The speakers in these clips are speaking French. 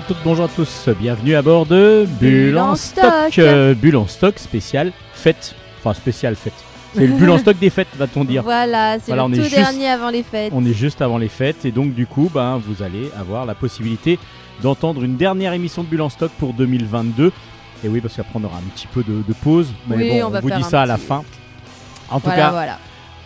Bonjour à toutes, bonjour à tous, bienvenue à bord de Bulle en stock. Euh, Bulle en stock spécial fête, enfin spécial fête. C'est le Bulle en stock des fêtes, va-t-on dire. Voilà, c'est Voilà, le tout juste- dernier avant les fêtes. On est juste avant les fêtes et donc du coup, ben, vous allez avoir la possibilité d'entendre une dernière émission de Bulle en stock pour 2022. Et oui, parce qu'après on aura un petit peu de, de pause, mais Oui, bon, on vous dit ça à la fin. En tout voilà, cas, voilà.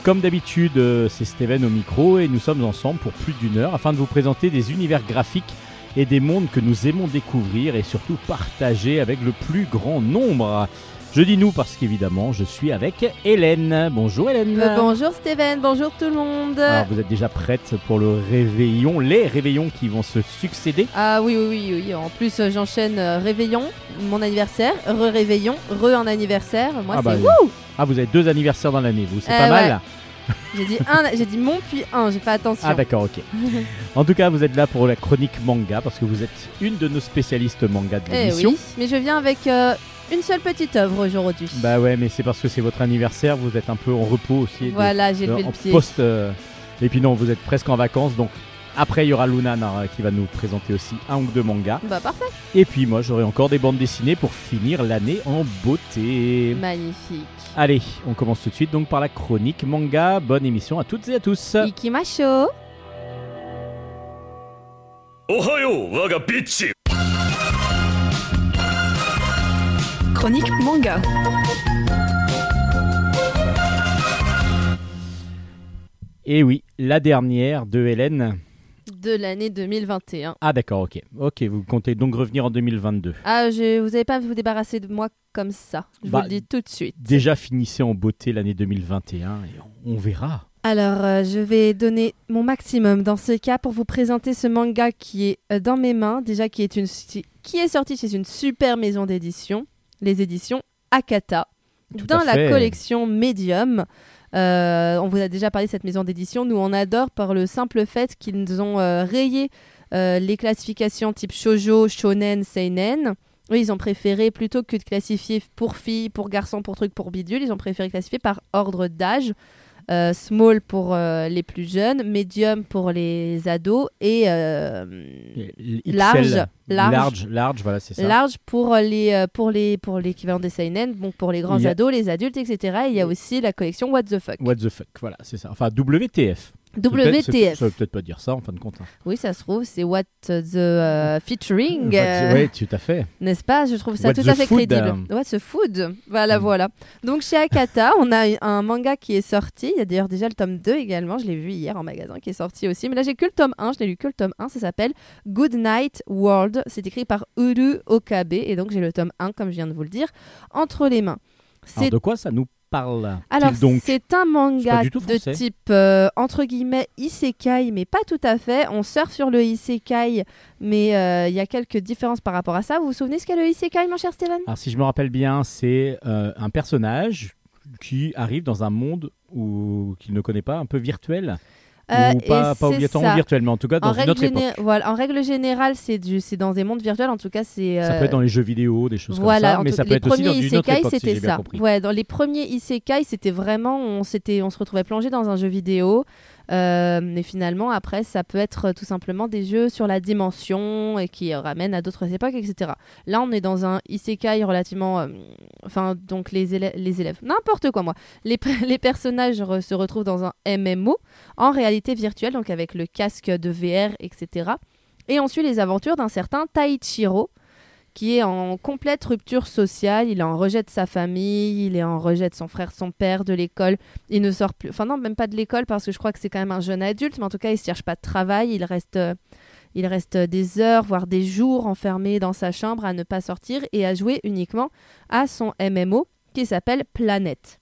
Comme d'habitude, euh, c'est Steven au micro et nous sommes ensemble pour plus d'une heure afin de vous présenter des univers graphiques et des mondes que nous aimons découvrir et surtout partager avec le plus grand nombre. Je dis nous parce qu'évidemment, je suis avec Hélène. Bonjour Hélène. Euh, bonjour Steven, bonjour tout le monde. Alors, vous êtes déjà prête pour le réveillon, les réveillons qui vont se succéder? Ah oui, oui, oui, oui. En plus, euh, j'enchaîne euh, réveillon, mon anniversaire, re-réveillon, re un anniversaire. Moi, ah, c'est bah, wouh ah, vous avez deux anniversaires dans l'année, vous, c'est Eh pas ouais. mal J'ai dit un, j'ai dit mon puis un, j'ai fait attention. Ah d'accord, ok. En tout cas, vous êtes là pour la chronique manga parce que vous êtes une de nos spécialistes manga de Eh l'émission. oui, mais je viens avec euh, une seule petite œuvre aujourd'hui. Bah ouais, mais c'est parce que c'est votre anniversaire, vous êtes un peu en repos aussi. voilà, j'ai levé en le pied. post. euh, et puis non, vous êtes presque en vacances, donc après, il y aura Luna qui va nous présenter aussi un ou deux mangas. Bah parfait. Et puis moi, j'aurai encore des bandes dessinées pour finir l'année en beauté. Magnifique. Allez, on commence tout de suite donc par la chronique manga. Bonne émission à toutes et à tous. Ikimasho. Ohayo, waga. Chronique manga. Et oui, la dernière de Hélène. De l'année 2021. Ah d'accord, ok. Ok, vous comptez donc revenir en 2022. Ah, je, vous n'allez pas vous débarrasser de moi comme ça. Je Bah, vous le dis tout de suite. Déjà finissez en beauté l'année 2021 et on on verra. Alors, euh, je vais donner mon maximum dans ce cas pour vous présenter ce manga qui est euh, dans mes mains, déjà qui est, une, qui est sorti chez une super maison d'édition, les éditions Akata, Tout dans à la collection Medium. Euh, on vous a déjà parlé de cette maison d'édition. Nous, on adore par le simple fait qu'ils ont euh, rayé euh, les classifications type shoujo, shonen, seinen. Eux, ils ont préféré, plutôt que de classifier pour filles, pour garçons, pour trucs, pour bidules, ils ont préféré classifier par ordre d'âge. Euh, small pour euh, les plus jeunes, medium pour les ados et euh, Et Large, large. large, large, voilà, c'est ça. large pour les euh, pour les pour l'équivalent des seinen, donc pour les grands a- ados, les adultes, etc. Et il y a aussi la collection What the fuck. What the fuck, voilà, c'est ça. Enfin, WTF. WTF. Ça veut peut-être pas dire ça en fin de compte. hein. Oui, ça se trouve, c'est What the featuring, What- euh, Ouais, tout à fait. n'est-ce pas? Je trouve ça What tout the à fait food, crédible. euh. What the food Voilà, Mm. voilà. Donc chez Akata, on a un manga qui est sorti. Il y a d'ailleurs déjà le tome 2 également. Je l'ai vu hier en magasin qui est sorti aussi. Mais là, j'ai que le tome 1. Je n'ai lu que le tome 1. Ça s'appelle Good Night World. C'est écrit par Uru Okabe. Et donc, j'ai le tome 1, comme je viens de vous le dire, entre les mains. C'est Alors, de quoi ça nous parle alors, donc c'est un manga de type euh, entre guillemets isekai, mais pas tout à fait. On surfe sur le isekai, mais euh, il y a quelques différences par rapport à ça. Vous vous souvenez ce qu'est le isekai, mon cher Steven? Alors, si je me rappelle bien, c'est euh, un personnage qui arrive dans un monde où qu'il ne connaît pas, un peu virtuel. Euh, ou pas, et pas c'est obligatoirement ça. virtuel, mais en tout cas dans En une règle, autre époque. voilà, en règle générale, c'est du, c'est dans des mondes virtuels. En tout cas, c'est. Ça euh, peut être dans les jeux vidéo, des choses voilà, comme ça, mais ça peut les être aussi dans premiers une autre époque, c'était ça. Ouais, dans les premiers isekai, c'était vraiment, on on se retrouvait plongé dans un jeu vidéo. Euh, mais finalement, après, ça peut être tout simplement des jeux sur la dimension et qui ramènent à d'autres époques, etc. Là, on est dans un isekai relativement, euh, enfin, donc les élèves, les élèves, n'importe quoi, moi. Les, personnages se retrouvent dans un MMO en réalité virtuelle, donc avec le casque de VR, etc. Et on suit les aventures d'un certain Taichiro, qui est en complète rupture sociale. Il est en rejet de sa famille, il est en rejet de son frère, son père, de l'école. Il ne sort plus, enfin non, même pas de l'école parce que je crois que c'est quand même un jeune adulte, mais en tout cas, il ne cherche pas de travail. Il reste, euh, il reste des heures, voire des jours enfermé dans sa chambre à ne pas sortir et à jouer uniquement à son MMO qui s'appelle Planète.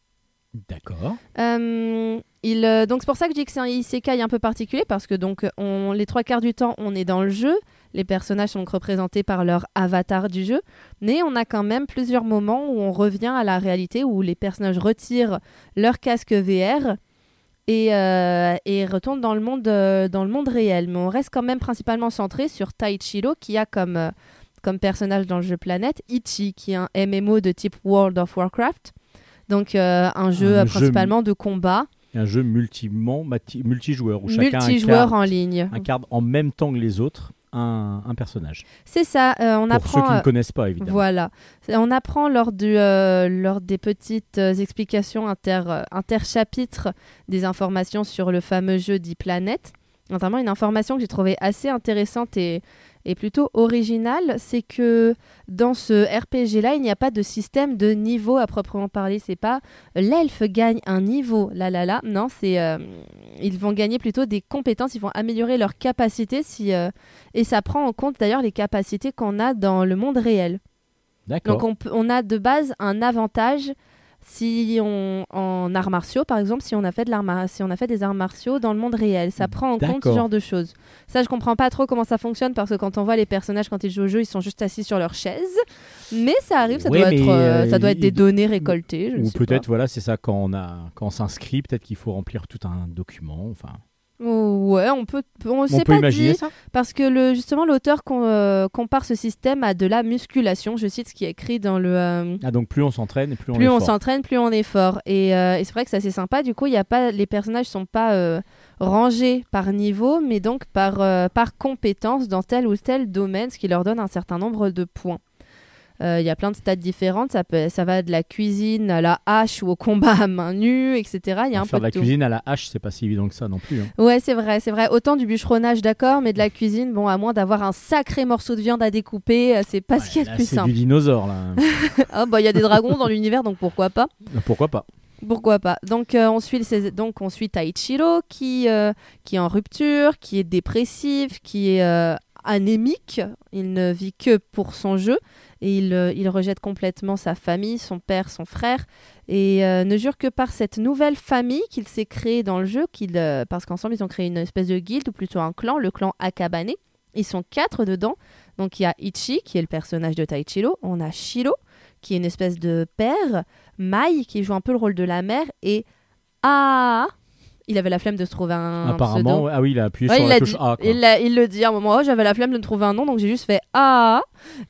D'accord. Euh, il, euh, donc c'est pour ça que je dis que c'est un isekai un peu particulier parce que donc on, les trois quarts du temps on est dans le jeu, les personnages sont représentés par leur avatar du jeu, mais on a quand même plusieurs moments où on revient à la réalité où les personnages retirent leur casque VR et, euh, et retournent dans le monde euh, dans le monde réel, mais on reste quand même principalement centré sur Taichiro qui a comme euh, comme personnage dans le jeu Planète Ichi qui est un MMO de type World of Warcraft. Donc un jeu Un jeu principalement de combat, un jeu multi multijoueur où chacun multijoueur incarne, en ligne. incarne en même temps que les autres un, un personnage. C'est ça, euh, on Pour apprend. ceux qui euh, ne connaissent pas, évidemment. Voilà. On apprend lors, du, euh, lors des petites euh, explications inter, euh, interchapitres des informations sur le fameux jeu dit Planète. Notamment une information que j'ai trouvée assez intéressante et, et plutôt originale, c'est que dans ce RPG-là, il n'y a pas de système de niveau à proprement parler. C'est pas l'elfe gagne un niveau, là là là. Non, c'est euh, ils vont gagner plutôt des compétences, ils vont améliorer leurs capacités si, euh, et ça prend en compte d'ailleurs les capacités qu'on a dans le monde réel. D'accord. Donc on a de base un avantage si on en arts martiaux par exemple si on a fait de l'art si on a fait des arts martiaux dans le monde réel ça prend en compte ce genre de choses. Ça je comprends pas trop comment ça fonctionne parce que quand on voit les personnages quand ils jouent au jeu ils sont juste assis sur leur chaise. Mais ça arrive ça Ouais, doit être euh, euh, ça doit être il- des données récoltées je Ou peut-être, voilà, c'est ça, quand on, a, quand on s'inscrit, peut-être qu'il faut remplir tout un document. Enfin, ouais on peut on, on sait peut pas imaginer dit ça. parce que le justement l'auteur com- euh, compare ce système à de la musculation je cite ce qui est écrit dans le euh, Ah, donc plus on s'entraîne et plus on plus est on fort. s'entraîne, plus on est fort. Et, euh, et c'est vrai que c'est assez sympa. Du coup, il y a pas, les personnages sont pas rangés par niveau, mais donc par, par compétence dans tel ou tel domaine, ce qui leur donne un certain nombre de points. Euh, Il y a plein de stats différentes. Ça, peut, ça va de la cuisine à la hache ou au combat à main nue, etc. Il y a un Faire peu de la tout. cuisine à la hache, c'est pas si évident que ça non plus. hein. Ouais, c'est vrai, c'est vrai. Autant du bûcheronnage, d'accord, mais de la cuisine, bon, à moins d'avoir un sacré morceau de viande à découper, euh, c'est pas ce qu'il y a de plus c'est simple. du dinosaure, là. Ah, bah, il y a des dragons dans l'univers, donc pourquoi pas. Pourquoi pas Pourquoi pas Donc euh, on suit donc on suit Taichiro qui euh, qui est en rupture, qui est dépressif, qui est euh, anémique. Il ne vit que pour son jeu et il, euh, rejette complètement sa famille, son père, son frère et euh, ne jure que par cette nouvelle famille qu'il s'est créée dans le jeu, euh, parce qu'ensemble ils ont créé une espèce de guilde ou plutôt un clan, le clan Akabane. Ils sont quatre dedans. Donc il y a Ichi qui est le personnage de Taichiro, on a Shiro qui est une espèce de père, Mai qui joue un peu le rôle de la mère et Ah il avait la flemme de se trouver un Apparemment, pseudo. ouais. ah oui, il a appuyé Ouais, sur il la touche dit. A. quoi. Il, le dit à un moment, oh, j'avais la flemme de me trouver un nom, donc j'ai juste fait A.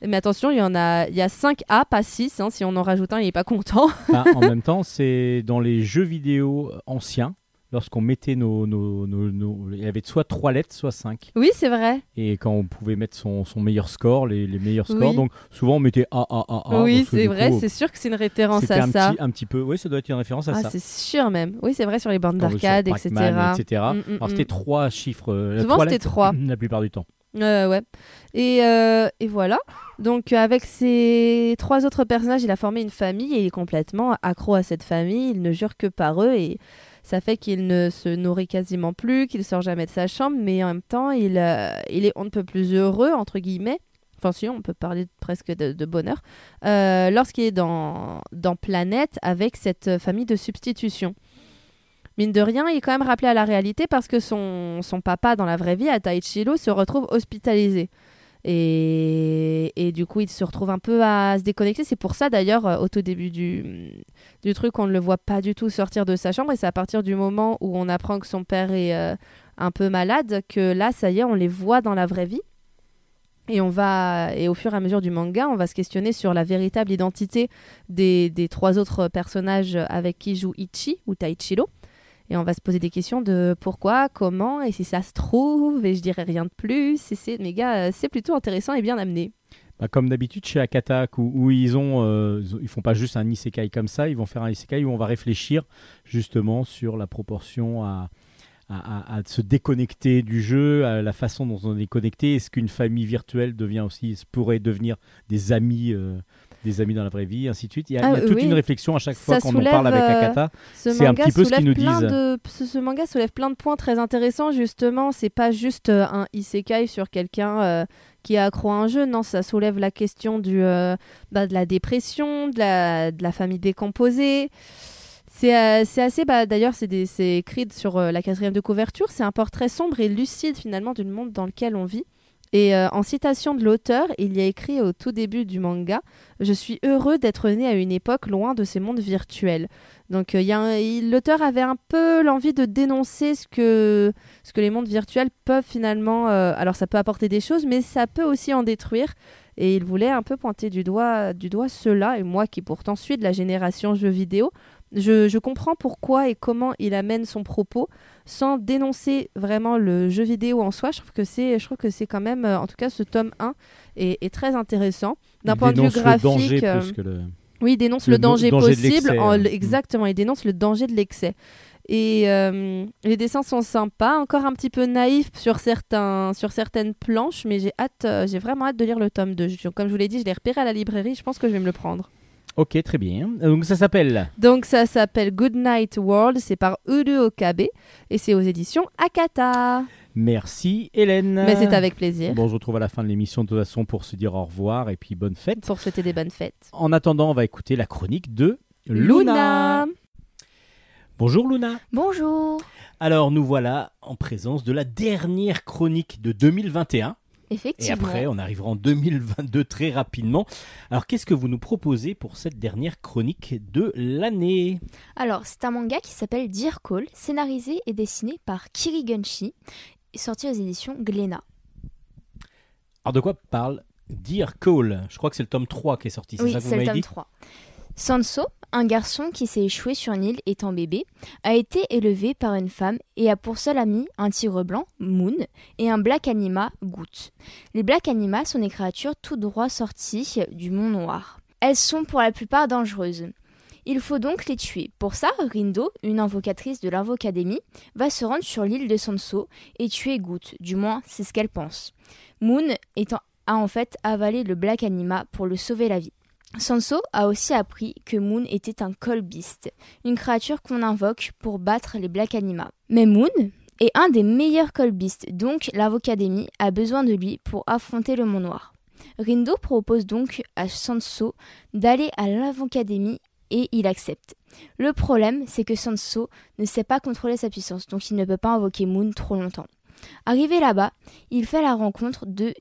Mais attention, il y en a, il y a 5 A, pas 6. si on en rajoute un, il est pas content. Enfin, en même temps, c'est dans les jeux vidéo anciens, lorsqu'on mettait nos, nos, nos- nos- Il y avait soit 3 lettres, soit 5. Oui, c'est vrai. Et quand on pouvait mettre son, son meilleur score, les, les meilleurs scores, Oui. donc souvent on mettait A, A, A, A. oui, c'est vrai, c'est sûr que c'est une référence à un ça. petit, un petit peu, oui, ça doit être une référence à Ah, ça. c'est sûr même. Oui, c'est vrai sur les bandes d'arcade, etc. Etc. Mm, mm, Alors mm. c'était trois chiffres, euh, Souvent, trois c'était trois. la plupart du temps. Euh, ouais. Et, euh, et voilà. Donc euh, avec ses trois autres personnages, il a formé une famille et il est complètement accro à cette famille. Il ne jure que par eux et ça fait qu'il ne se nourrit quasiment plus, qu'il sort jamais de sa chambre, mais en même temps, il, euh, est on ne peut plus heureux entre guillemets. Enfin si, on peut parler presque de, bonheur. euh, Lorsqu'il est dans, dans Planète avec cette famille de substitution. Mine de rien, il est quand même rappelé à la réalité parce que son, son papa dans la vraie vie, à Taichiro, se retrouve hospitalisé. Et, du coup, il se retrouve un peu à se déconnecter. C'est pour ça d'ailleurs, euh, au tout début du, du truc, on ne le voit pas du tout sortir de sa chambre. Et c'est à partir du moment où on apprend que son père est euh, un peu malade que là, ça y est, on les voit dans la vraie vie. Et on va, et au fur et à mesure du manga, on va se questionner sur la véritable identité des, des trois autres personnages avec qui joue Ichi ou Taichiro. Et on va se poser des questions de pourquoi, comment, et si ça se trouve, et je dirais rien de plus. Et c'est, mais gars, euh, c'est plutôt intéressant et bien amené. Bah, comme d'habitude chez Akatak, où, où ils ont, euh, ils font pas juste un isekai comme ça, ils vont faire un isekai où on va réfléchir justement sur la proportion à- à se déconnecter du jeu, à la façon dont on est connecté. Est-ce qu'une famille virtuelle devient aussi, pourrait devenir des amis, euh, des amis dans la vraie vie, ainsi de suite. Il y a, Ah, il y a toute oui. une réflexion à chaque fois qu'on en parle avec euh, Akata. Ce C'est un manga petit peu ce qu'ils soulève nous plein disent. de- ce, ce manga soulève plein de points très intéressants, justement. C'est pas juste euh, un isekai sur quelqu'un euh, qui est accro à un jeu. Non, ça soulève la question du, euh, bah, de la dépression, de la, de la famille décomposée. C'est euh, assez, bah, d'ailleurs, c'est écrit sur la quatrième de couverture. C'est un portrait sombre et lucide, finalement, du monde dans lequel on vit. Et euh, en citation de l'auteur, il y a écrit au tout début du manga Je suis heureux d'être né à une époque loin de ces mondes virtuels. Donc euh, l'auteur avait un peu l'envie de dénoncer ce que, les mondes virtuels peuvent finalement... euh, alors ça peut apporter des choses, mais ça peut aussi en détruire. Et il voulait un peu pointer du doigt, du doigt cela. Et moi qui pourtant suis de la génération jeux vidéo, je comprends pourquoi et comment il amène son propos sans dénoncer vraiment le jeu vidéo en soi. Je trouve que c'est, je trouve que c'est quand même, euh, en tout cas, ce tome 1 est, est très intéressant. D'un point de vue le graphique, euh, plus que le- oui, il dénonce Le danger, possible. en- euh, exactement, il dénonce le danger de l'excès. Et euh, les dessins sont sympas, encore un petit peu naïfs sur, certains, sur certaines planches, mais j'ai hâte, euh, j'ai vraiment hâte de lire le tome 2. Je- Comme je vous l'ai dit, je l'ai repéré à la librairie, je pense que je vais me le prendre. Ok, très bien. Donc ça s'appelle? Donc ça s'appelle Good Night World, c'est par Uru Okabe et c'est aux éditions Akata. Merci Hélène. Mais c'est avec plaisir Bon, on se retrouve à la fin de l'émission de toute façon pour se dire au revoir et puis bonne fête. pour souhaiter des bonnes fêtes. En attendant, on va écouter la chronique de Luna. Bonjour Luna. Bonjour. Alors nous voilà en présence de la dernière chronique de 2021 et après on arrivera en 2022 très rapidement. Alors qu'est-ce que vous nous proposez pour cette dernière chronique de l'année? Alors, c'est un manga qui s'appelle Dear Call, scénarisé et dessiné par Kirigunshi, sorti aux éditions Glénat. Alors de quoi parle Dear Call? Je crois que c'est le tome 3 qui est sorti, c'est Oui, ça que vous c'est le tome dit? 3. Sanso, un garçon qui s'est échoué sur une île étant bébé, a été élevé par une femme et a pour seul ami un tigre blanc, Moon, et un Black Anima, Goot. Les Black Anima sont des créatures tout droit sorties du Mont Noir. Elles sont pour la plupart dangereuses. Il faut donc les tuer. Pour ça, Rindo, une invocatrice de l'Invocadémie, va se rendre sur l'île de Sanso et tuer Goot, du moins c'est ce qu'elle pense. Moon a en fait avalé le Black Anima pour le sauver la vie. Sanso a aussi appris que Moon était un Beast, une créature qu'on invoque pour battre les Black Anima. Mais Moon est un des meilleurs Call Beasts, donc l'Invocadémie a besoin de lui pour affronter le Mont Noir. Rindo propose donc à Sanso d'aller à l'Invocadémie et il accepte. Le problème, c'est que Sanso ne sait pas contrôler sa puissance, donc il ne peut pas invoquer Moon trop longtemps. Arrivé là-bas, il fait la rencontre de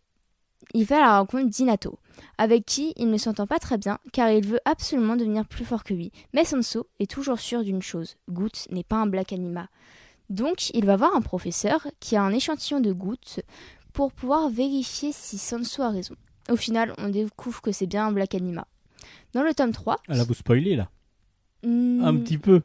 il fait la rencontre d'Inato, avec qui il ne s'entend pas très bien car il veut absolument devenir plus fort que lui. Mais Sanso est toujours sûr d'une chose, Goot n'est pas un Black Anima. Donc il va voir un professeur qui a un échantillon de Goot pour pouvoir vérifier si Sanso a raison. Au final, on découvre que c'est bien un Black Anima. Dans le tome 3... Ah là, vous spoilez là Un petit peu.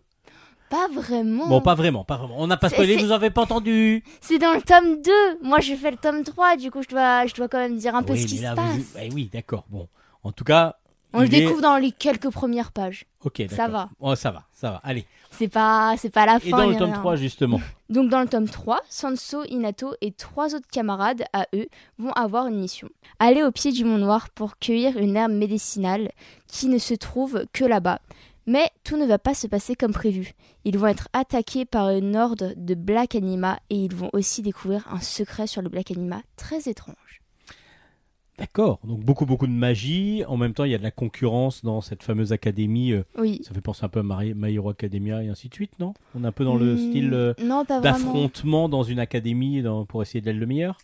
Pas vraiment. Bon, pas vraiment, pas vraiment. On n'a pas spoilé, vous avez pas entendu. C'est dans le tome 2. Moi, j'ai fait le tome 3, du coup, je dois, je dois quand même dire un peu oui, ce qui se passe. vous- eh oui, d'accord. Bon, en tout cas. On le est- découvre dans les quelques premières pages. Ok, Ça va. Oh, ça va, ça va. Allez. C'est pas, c'est pas la Et fin. dans ni le tome rien. 3, justement. Donc dans le tome 3, Sanso, Inato et trois autres camarades à eux vont avoir une mission. Aller au pied du Mont Noir pour cueillir une herbe médicinale qui ne se trouve que là-bas. Mais tout ne va pas se passer comme prévu. Ils vont être attaqués par une horde de Black Anima et ils vont aussi découvrir un secret sur le Black Anima très étrange. D'accord. Donc, beaucoup, beaucoup de magie. En même temps, il y a de la concurrence dans cette fameuse académie. euh, Oui. Ça fait penser un peu à My Hero Academia et ainsi de suite, non? On est un peu dans le Hmm, style euh, d'affrontement dans une académie dans- pour essayer d'être le meilleur?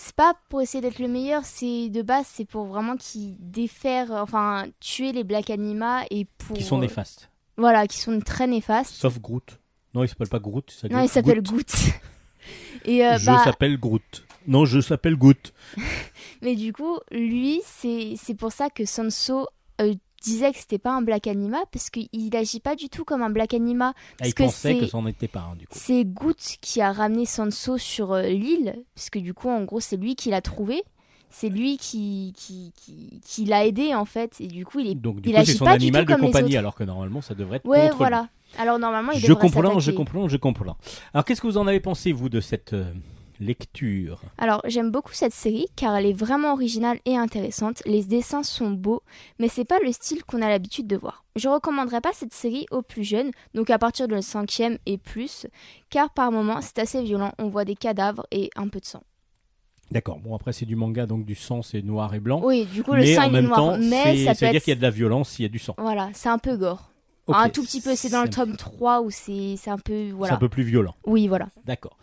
C'est pas pour essayer d'être le meilleur, c'est de base, c'est pour vraiment qu'ils défaire, enfin tuer les Black Anima et pour. Qui sont néfastes. Voilà, qui sont très néfastes. Sauf Groot. Non, il s'appelle pas Groot. ça Non, il s'appelle Groot. Et euh, je bah, s'appelle Groot. Non, je s'appelle Groot. mais du coup, lui, c'est c'est pour ça que Sanso euh, disait que c'était pas un Black Anima parce qu'il agit pas du tout comme un Black Anima. Ah, Parce il que pensait que n'en était pas un, du coup. C'est Goot qui a ramené Sanso sur euh, l'île, parce que du coup, en gros, c'est lui qui l'a trouvé. C'est lui qui, qui, qui, qui l'a aidé en fait, et du coup, il est. Donc, du il coup, c'est agit son pas du animal tout de comme compagnie, alors que normalement, ça devrait être Ouais, contre lui. voilà. Alors normalement, il Je devrait comprends, je comprends, je comprends. Alors, qu'est-ce que vous en avez pensé, vous, de cette euh, lecture Alors, j'aime beaucoup cette série car elle est vraiment originale et intéressante. Les dessins sont beaux, mais c'est pas le style qu'on a l'habitude de voir. Je recommanderais pas cette série aux plus jeunes, donc à partir de le cinquième et plus, car par moments c'est assez violent. On voit des cadavres et un peu de sang. D'accord. Bon, après, c'est du manga, donc du sang, c'est noir et blanc. Oui, du coup le mais sang en est même noir, temps, mais c'est- ça veut dire être. qu'il y a de la violence, il y a du sang. Voilà, c'est un peu gore. Un tout petit peu, c'est dans le tome 3 où c'est c'est un peu C'est voilà. un peu plus violent. Oui, voilà. D'accord.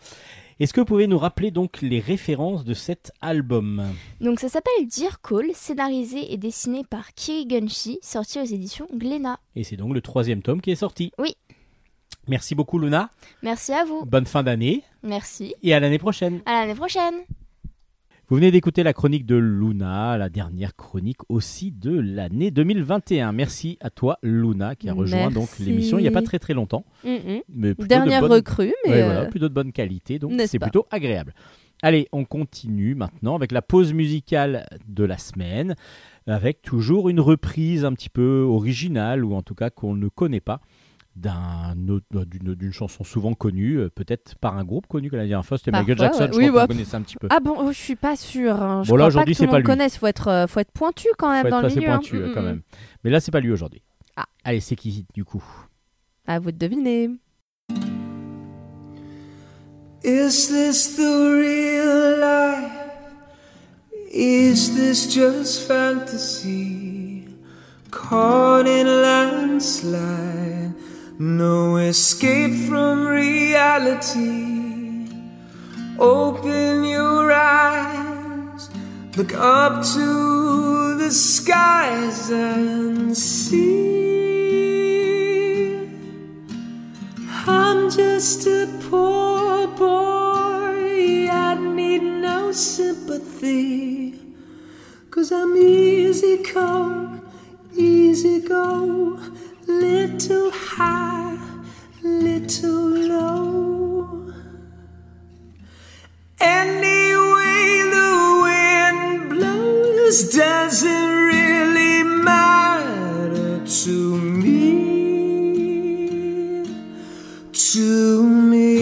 Est-ce que vous pouvez nous rappeler donc les références de cet album Donc ça s'appelle Dear Call, scénarisé et dessiné par Kirigunshi, sorti aux éditions Glénat. Et c'est donc le troisième tome qui est sorti. Oui. Merci beaucoup, Luna. Merci à vous. Bonne fin d'année Merci. et à l'année prochaine. À l'année prochaine. Vous venez d'écouter la chronique de Luna, la dernière chronique aussi de l'année 2021. Merci à toi, Luna, qui a rejoint donc l'émission il n'y a pas très très longtemps. Mm, mm. Mais Dernière de bonne- recrue, mais Ouais, euh, voilà, plutôt de bonne qualité, donc c'est plutôt agréable. Allez, on continue maintenant avec la pause musicale de la semaine, avec toujours une reprise un petit peu originale, ou en tout cas qu'on ne connaît pas, d'une d'une chanson souvent connue, euh, peut-être par un groupe connu que la dernière fois, c'était Michael Jackson, ouais. je Oui, crois bah, qu'on connaissait un petit peu. Ah bon, oh, je suis pas sûre. hein. Je Bon, là, crois pas aujourd'hui, que tout le c'est pas monde lui. connaisse. Faut être, euh, faut être pointu quand même Faut dans être le assez milieu. hein. pointu Mm, quand mm, même. Mais là, c'est pas lui aujourd'hui. Ah. Allez, c'est qui du coup? Mm. À vous de deviner. Is this the real life? Is this just fantasy? Caught in a landslide, no escape from reality. Open your eyes, look up to the skies and see. I'm just a poor boy. I need no sympathy. Cause I'm easy come, easy go. Little high, little low. Anyway, the wind blows doesn't really matter to me to me.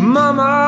Mama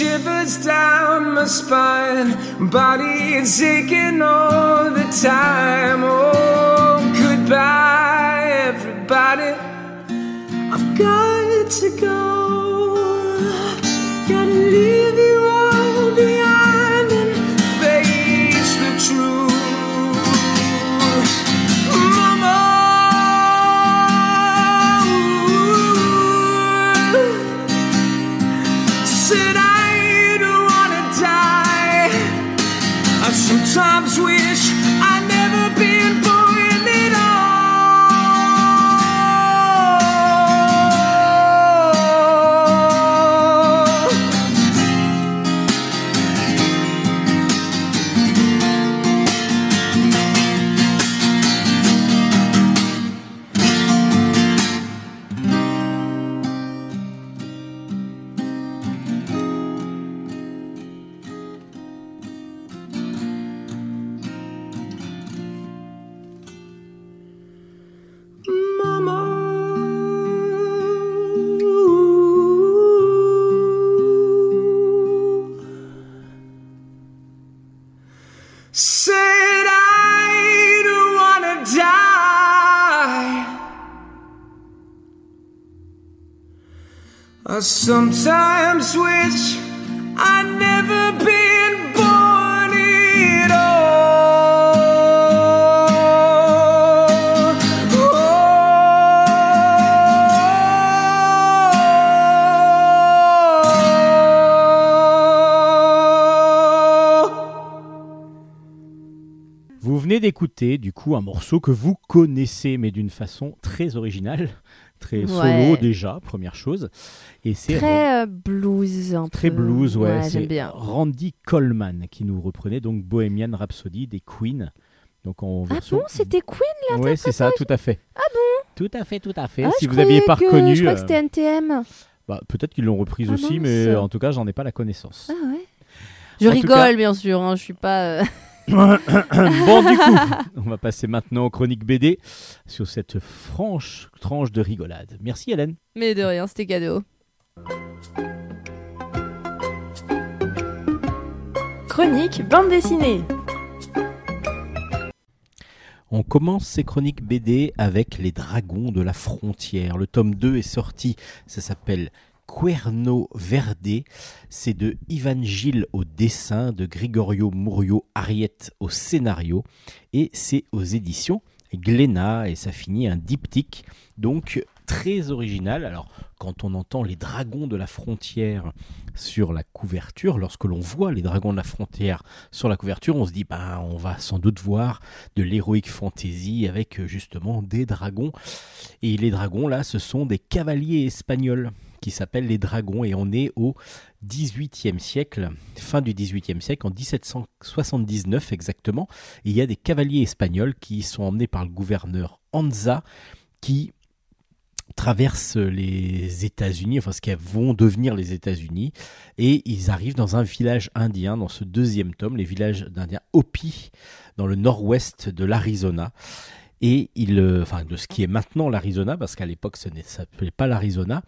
shivers down my spine, body is aching all the time. Oh, goodbye, everybody. I've got to go. D'écouter du coup un morceau que vous connaissez mais d'une façon très originale très Ouais. solo déjà, première chose. Et c'est Très euh, blues. Un Très peu. blues, ouais. c'est j'aime bien. Randy Coleman qui nous reprenait donc Bohemian Rhapsody des Queen. Donc en Ah bon, c'était Queen Ouais, c'est ça, tout à fait. Ah bon Tout à fait, tout à fait. Ah, si vous n'aviez pas que- reconnu, Je crois que euh, c'était NTM. bah, peut-être qu'ils l'ont reprise Ah aussi, mais en tout cas, j'en ai pas la connaissance. Ah ouais. Je En rigole, cas- bien sûr. hein, je suis pas. Bon, du coup, on va passer maintenant aux chroniques BD sur cette franche tranche de rigolade. Merci Hélène. Mais de rien, c'était cadeau. Chronique bande dessinée. On commence ces chroniques BD avec Les Dragons de la Frontière. Le tome 2 est sorti, ça s'appelle Cuerno Verde. C'est de Ivan Gilles au dessin, de Gregorio Murillo Ariette au scénario. Et c'est aux éditions Glénat et ça finit un diptyque. Donc très original. Alors quand on entend les dragons de la frontière sur la couverture, lorsque l'on voit les dragons de la frontière sur la couverture, on se dit bah on va sans doute voir de l'héroïque fantasy avec euh, justement des dragons. Et les dragons là, ce sont des cavaliers espagnols qui s'appellent les dragons et on est au 18e siècle, fin du 18e siècle, en 1779 exactement. Et il y a des cavaliers espagnols qui sont emmenés par le gouverneur Anza qui traversent les États-Unis, enfin ce qui vont devenir les États-Unis, et ils arrivent dans un village indien, dans ce deuxième tome, les villages d'indiens Hopi, dans le nord-ouest de l'Arizona. Et euh, enfin, de ce qui est maintenant l'Arizona, parce qu'à l'époque, ce ne s'appelait pas l'Arizona.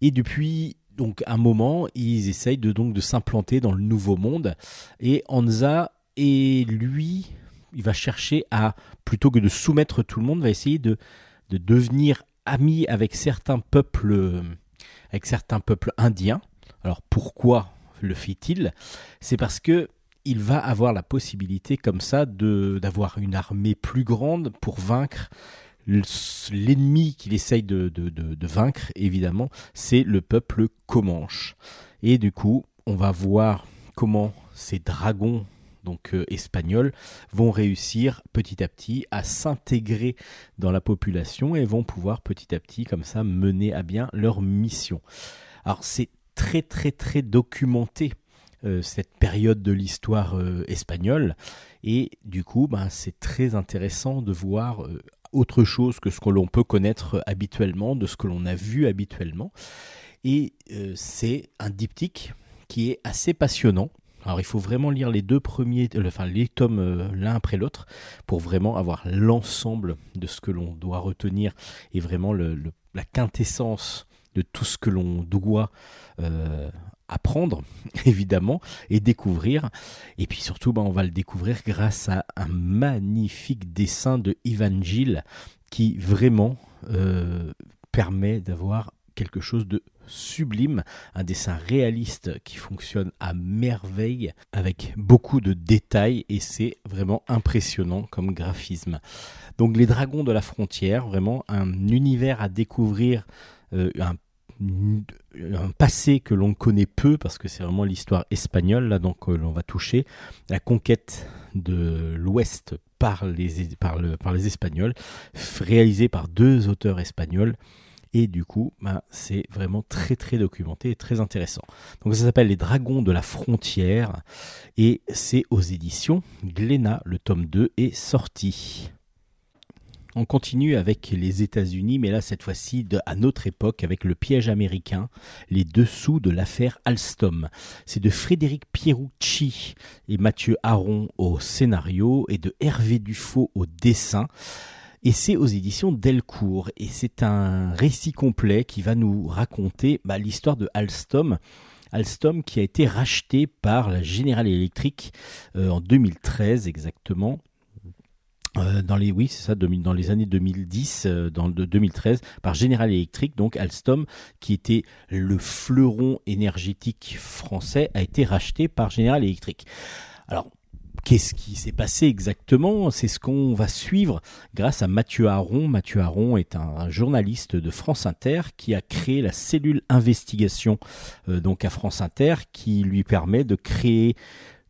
Et depuis donc un moment, ils essayent de donc de s'implanter dans le Nouveau Monde. Et Anza et lui, il va chercher à plutôt que de soumettre tout le monde, va essayer de de devenir ami avec certains peuples, avec certains peuples indiens. Alors pourquoi le fait-il? C'est parce que il va avoir la possibilité comme ça de d'avoir une armée plus grande pour vaincre l'ennemi qu'il essaye de, de- de- vaincre, évidemment, c'est le peuple Comanche. Et du coup, on va voir comment ces dragons donc euh, espagnols vont réussir petit à petit à s'intégrer dans la population et vont pouvoir petit à petit comme ça mener à bien leur mission. Alors c'est très très très documenté euh, cette période de l'histoire euh, espagnole et du coup ben, c'est très intéressant de voir autre chose que ce que l'on peut connaître habituellement, de ce que l'on a vu habituellement et euh, c'est un diptyque qui est assez passionnant. Alors il faut vraiment lire les deux premiers, euh, enfin les tomes euh, l'un après l'autre pour vraiment avoir l'ensemble de ce que l'on doit retenir et vraiment la quintessence de tout ce que l'on doit euh, apprendre, évidemment, et découvrir. Et puis surtout, ben, on va le découvrir grâce à un magnifique dessin de Ivan qui vraiment euh, permet d'avoir quelque chose de sublime, un dessin réaliste qui fonctionne à merveille avec beaucoup de détails et c'est vraiment impressionnant comme graphisme. Donc les dragons de la frontière, vraiment un univers à découvrir, euh, un, un passé que l'on connaît peu parce que c'est vraiment l'histoire espagnole là donc euh, l'on va toucher la conquête de l'Ouest par les, Espagnols, réalisée par deux auteurs espagnols. Et du coup, ben, c'est vraiment très très documenté et très intéressant. Donc ça s'appelle Les Dragons de la Frontière et c'est aux éditions Glénat. Le tome 2 est sorti. On continue avec les États-Unis, mais là cette fois-ci à notre époque avec le piège américain, les dessous de l'affaire Alstom. C'est de Frédéric Pierucci et Mathieu Aron au scénario et de Hervé Dufaux au dessin. Et c'est aux éditions Delcourt. Et c'est un récit complet qui va nous raconter bah, l'histoire de Alstom. Alstom qui a été racheté par la General Electric euh, en 2013 exactement. Euh, dans les oui c'est ça 2000 dans les années 2010 euh, dans le 2013 par General Electric donc Alstom qui était le fleuron énergétique français a été racheté par General Electric alors Qu'est-ce qui s'est passé exactement? C'est ce qu'on va suivre grâce à Mathieu Aron. Mathieu Aron est un, un journaliste de France Inter qui a créé la cellule investigation euh, donc à France Inter qui lui permet de créer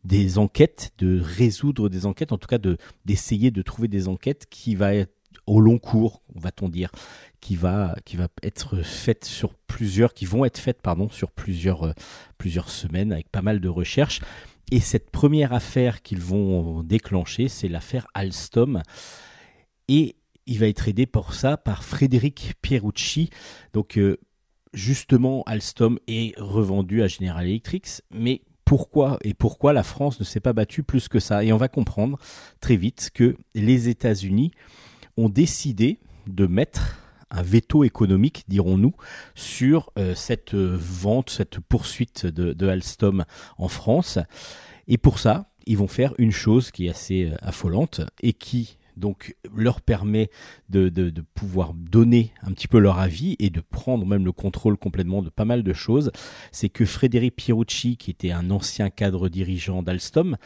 des enquêtes, de résoudre des enquêtes, en tout cas de d'essayer de trouver des enquêtes qui va être au long cours, va-t-on dire, qui va, qui va être faite sur plusieurs, qui vont être faites pardon, sur plusieurs, euh, plusieurs semaines avec pas mal de recherches. Et cette première affaire qu'ils vont déclencher, c'est l'affaire Alstom. Et il va être aidé pour ça par Frédéric Pierucci. Donc euh, justement, Alstom est revendu à General Electric, mais pourquoi et pourquoi la France ne s'est pas battue plus que ça Et on va comprendre très vite que les États-Unis ont décidé de mettre un veto économique, dirons-nous, sur euh, cette vente, cette poursuite de, de, Alstom en France. Et pour ça, ils vont faire une chose qui est assez euh, affolante et qui donc leur permet de, pouvoir donner un petit peu leur avis et de prendre même le contrôle complètement de pas mal de choses. C'est que Frédéric Pierucci, qui était un ancien cadre dirigeant d'Alstom,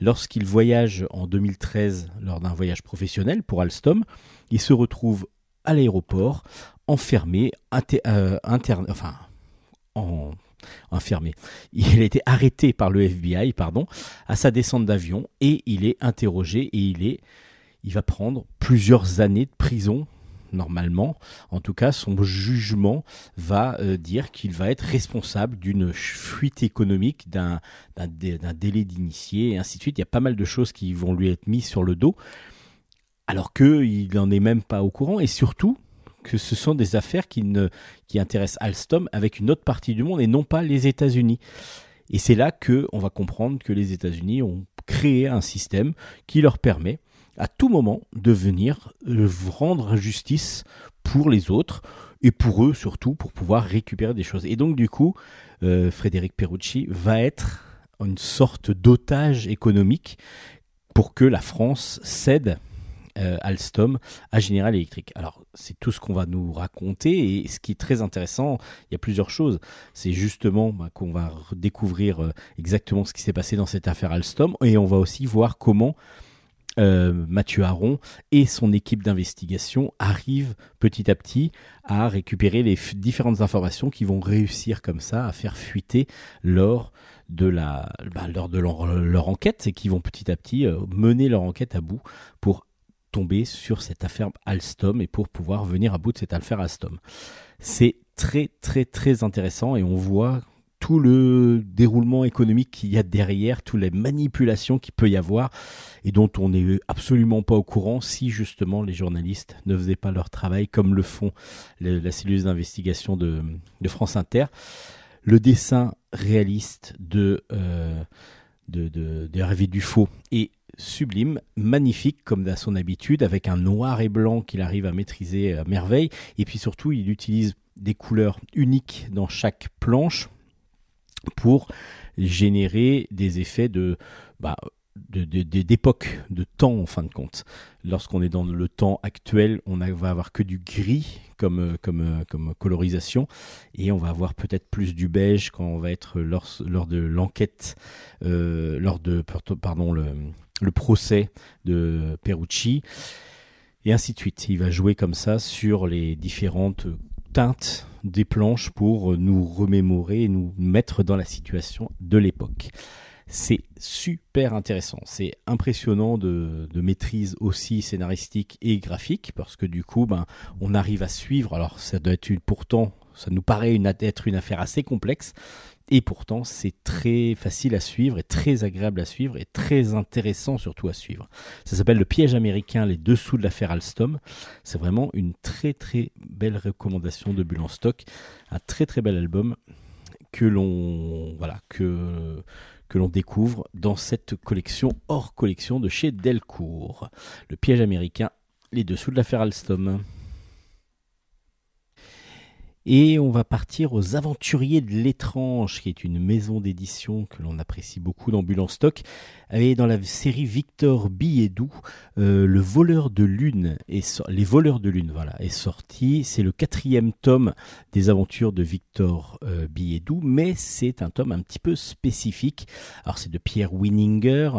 lorsqu'il voyage en 2013 lors d'un voyage professionnel pour Alstom, il se retrouve à l'aéroport, enfermé, euh, interne, enfin, en, enfermé. Il a été arrêté par le FBI, pardon, à sa descente d'avion et il est interrogé et il est, il va prendre plusieurs années de prison. Normalement, en tout cas, son jugement va euh, dire qu'il va être responsable d'une fuite économique, d'un délai d'initié, et ainsi de suite. Il y a pas mal de choses qui vont lui être mises sur le dos alors qu'il n'en est même pas au courant, et surtout que ce sont des affaires qui, ne, qui intéressent Alstom avec une autre partie du monde et non pas les États-Unis. Et c'est là que on va comprendre que les États-Unis ont créé un système qui leur permet à tout moment de venir euh, rendre justice pour les autres et pour eux surtout pour pouvoir récupérer des choses. Et donc du coup, euh, Frédéric Perucci va être une sorte d'otage économique pour que la France cède euh, Alstom à General Electric. Alors, c'est tout ce qu'on va nous raconter et ce qui est très intéressant, il y a plusieurs choses. C'est justement bah, qu'on va découvrir exactement ce qui s'est passé dans cette affaire Alstom et on va aussi voir comment euh, Mathieu Aron et son équipe d'investigation arrivent petit à petit à récupérer les différentes informations qui vont réussir comme ça à faire fuiter lors de la bah, lors de leur, leur, enquête et qui vont petit à petit mener leur enquête à bout pour tomber sur cette affaire Alstom et pour pouvoir venir à bout de cette affaire Alstom. C'est très très très intéressant et on voit tout le déroulement économique qu'il y a derrière, toutes les manipulations qu'il peut y avoir et dont on n'est absolument pas au courant si justement les journalistes ne faisaient pas leur travail comme le font la cellule d'investigation de, France Inter. Le dessin réaliste de, euh, de, Dufaux est sublime, magnifique comme à son habitude, avec un noir et blanc qu'il arrive à maîtriser à merveille. Et puis surtout, il utilise des couleurs uniques dans chaque planche pour générer des effets de bah, d'époque, de, temps en fin de compte. Lorsqu'on est dans le temps actuel, on va avoir que du gris comme, comme, comme colorisation et on va avoir peut-être plus du beige quand on va être lors, lors de l'enquête, euh, lors de pardon le, le procès de Perucci, et ainsi de suite. Il va jouer comme ça sur les différentes teintes des planches pour nous remémorer nous mettre dans la situation de l'époque. C'est super intéressant, c'est impressionnant de, maîtrise aussi scénaristique et graphique parce que du coup, ben, on arrive à suivre. Alors, ça doit être pourtant, ça nous paraît être une affaire assez complexe, et pourtant, c'est très facile à suivre et très agréable à suivre et très intéressant surtout à suivre. Ça s'appelle Le piège américain, les dessous de l'affaire Alstom. C'est vraiment une très très belle recommandation de Bulle stock. Un très très bel album que l'on voilà que que l'on découvre dans cette collection hors collection de chez Delcourt. Le piège américain, les dessous de l'affaire Alstom. Et on va partir aux Aventuriers de l'étrange, qui est une maison d'édition que l'on apprécie beaucoup dans Bulle stock. Et dans la série Victor Billedou, euh, le voleur de lune est les voleurs de lune, est sorti. C'est le quatrième tome des aventures de Victor euh, Billedou, mais c'est un tome un petit peu spécifique. Alors c'est de Pierre Winninger,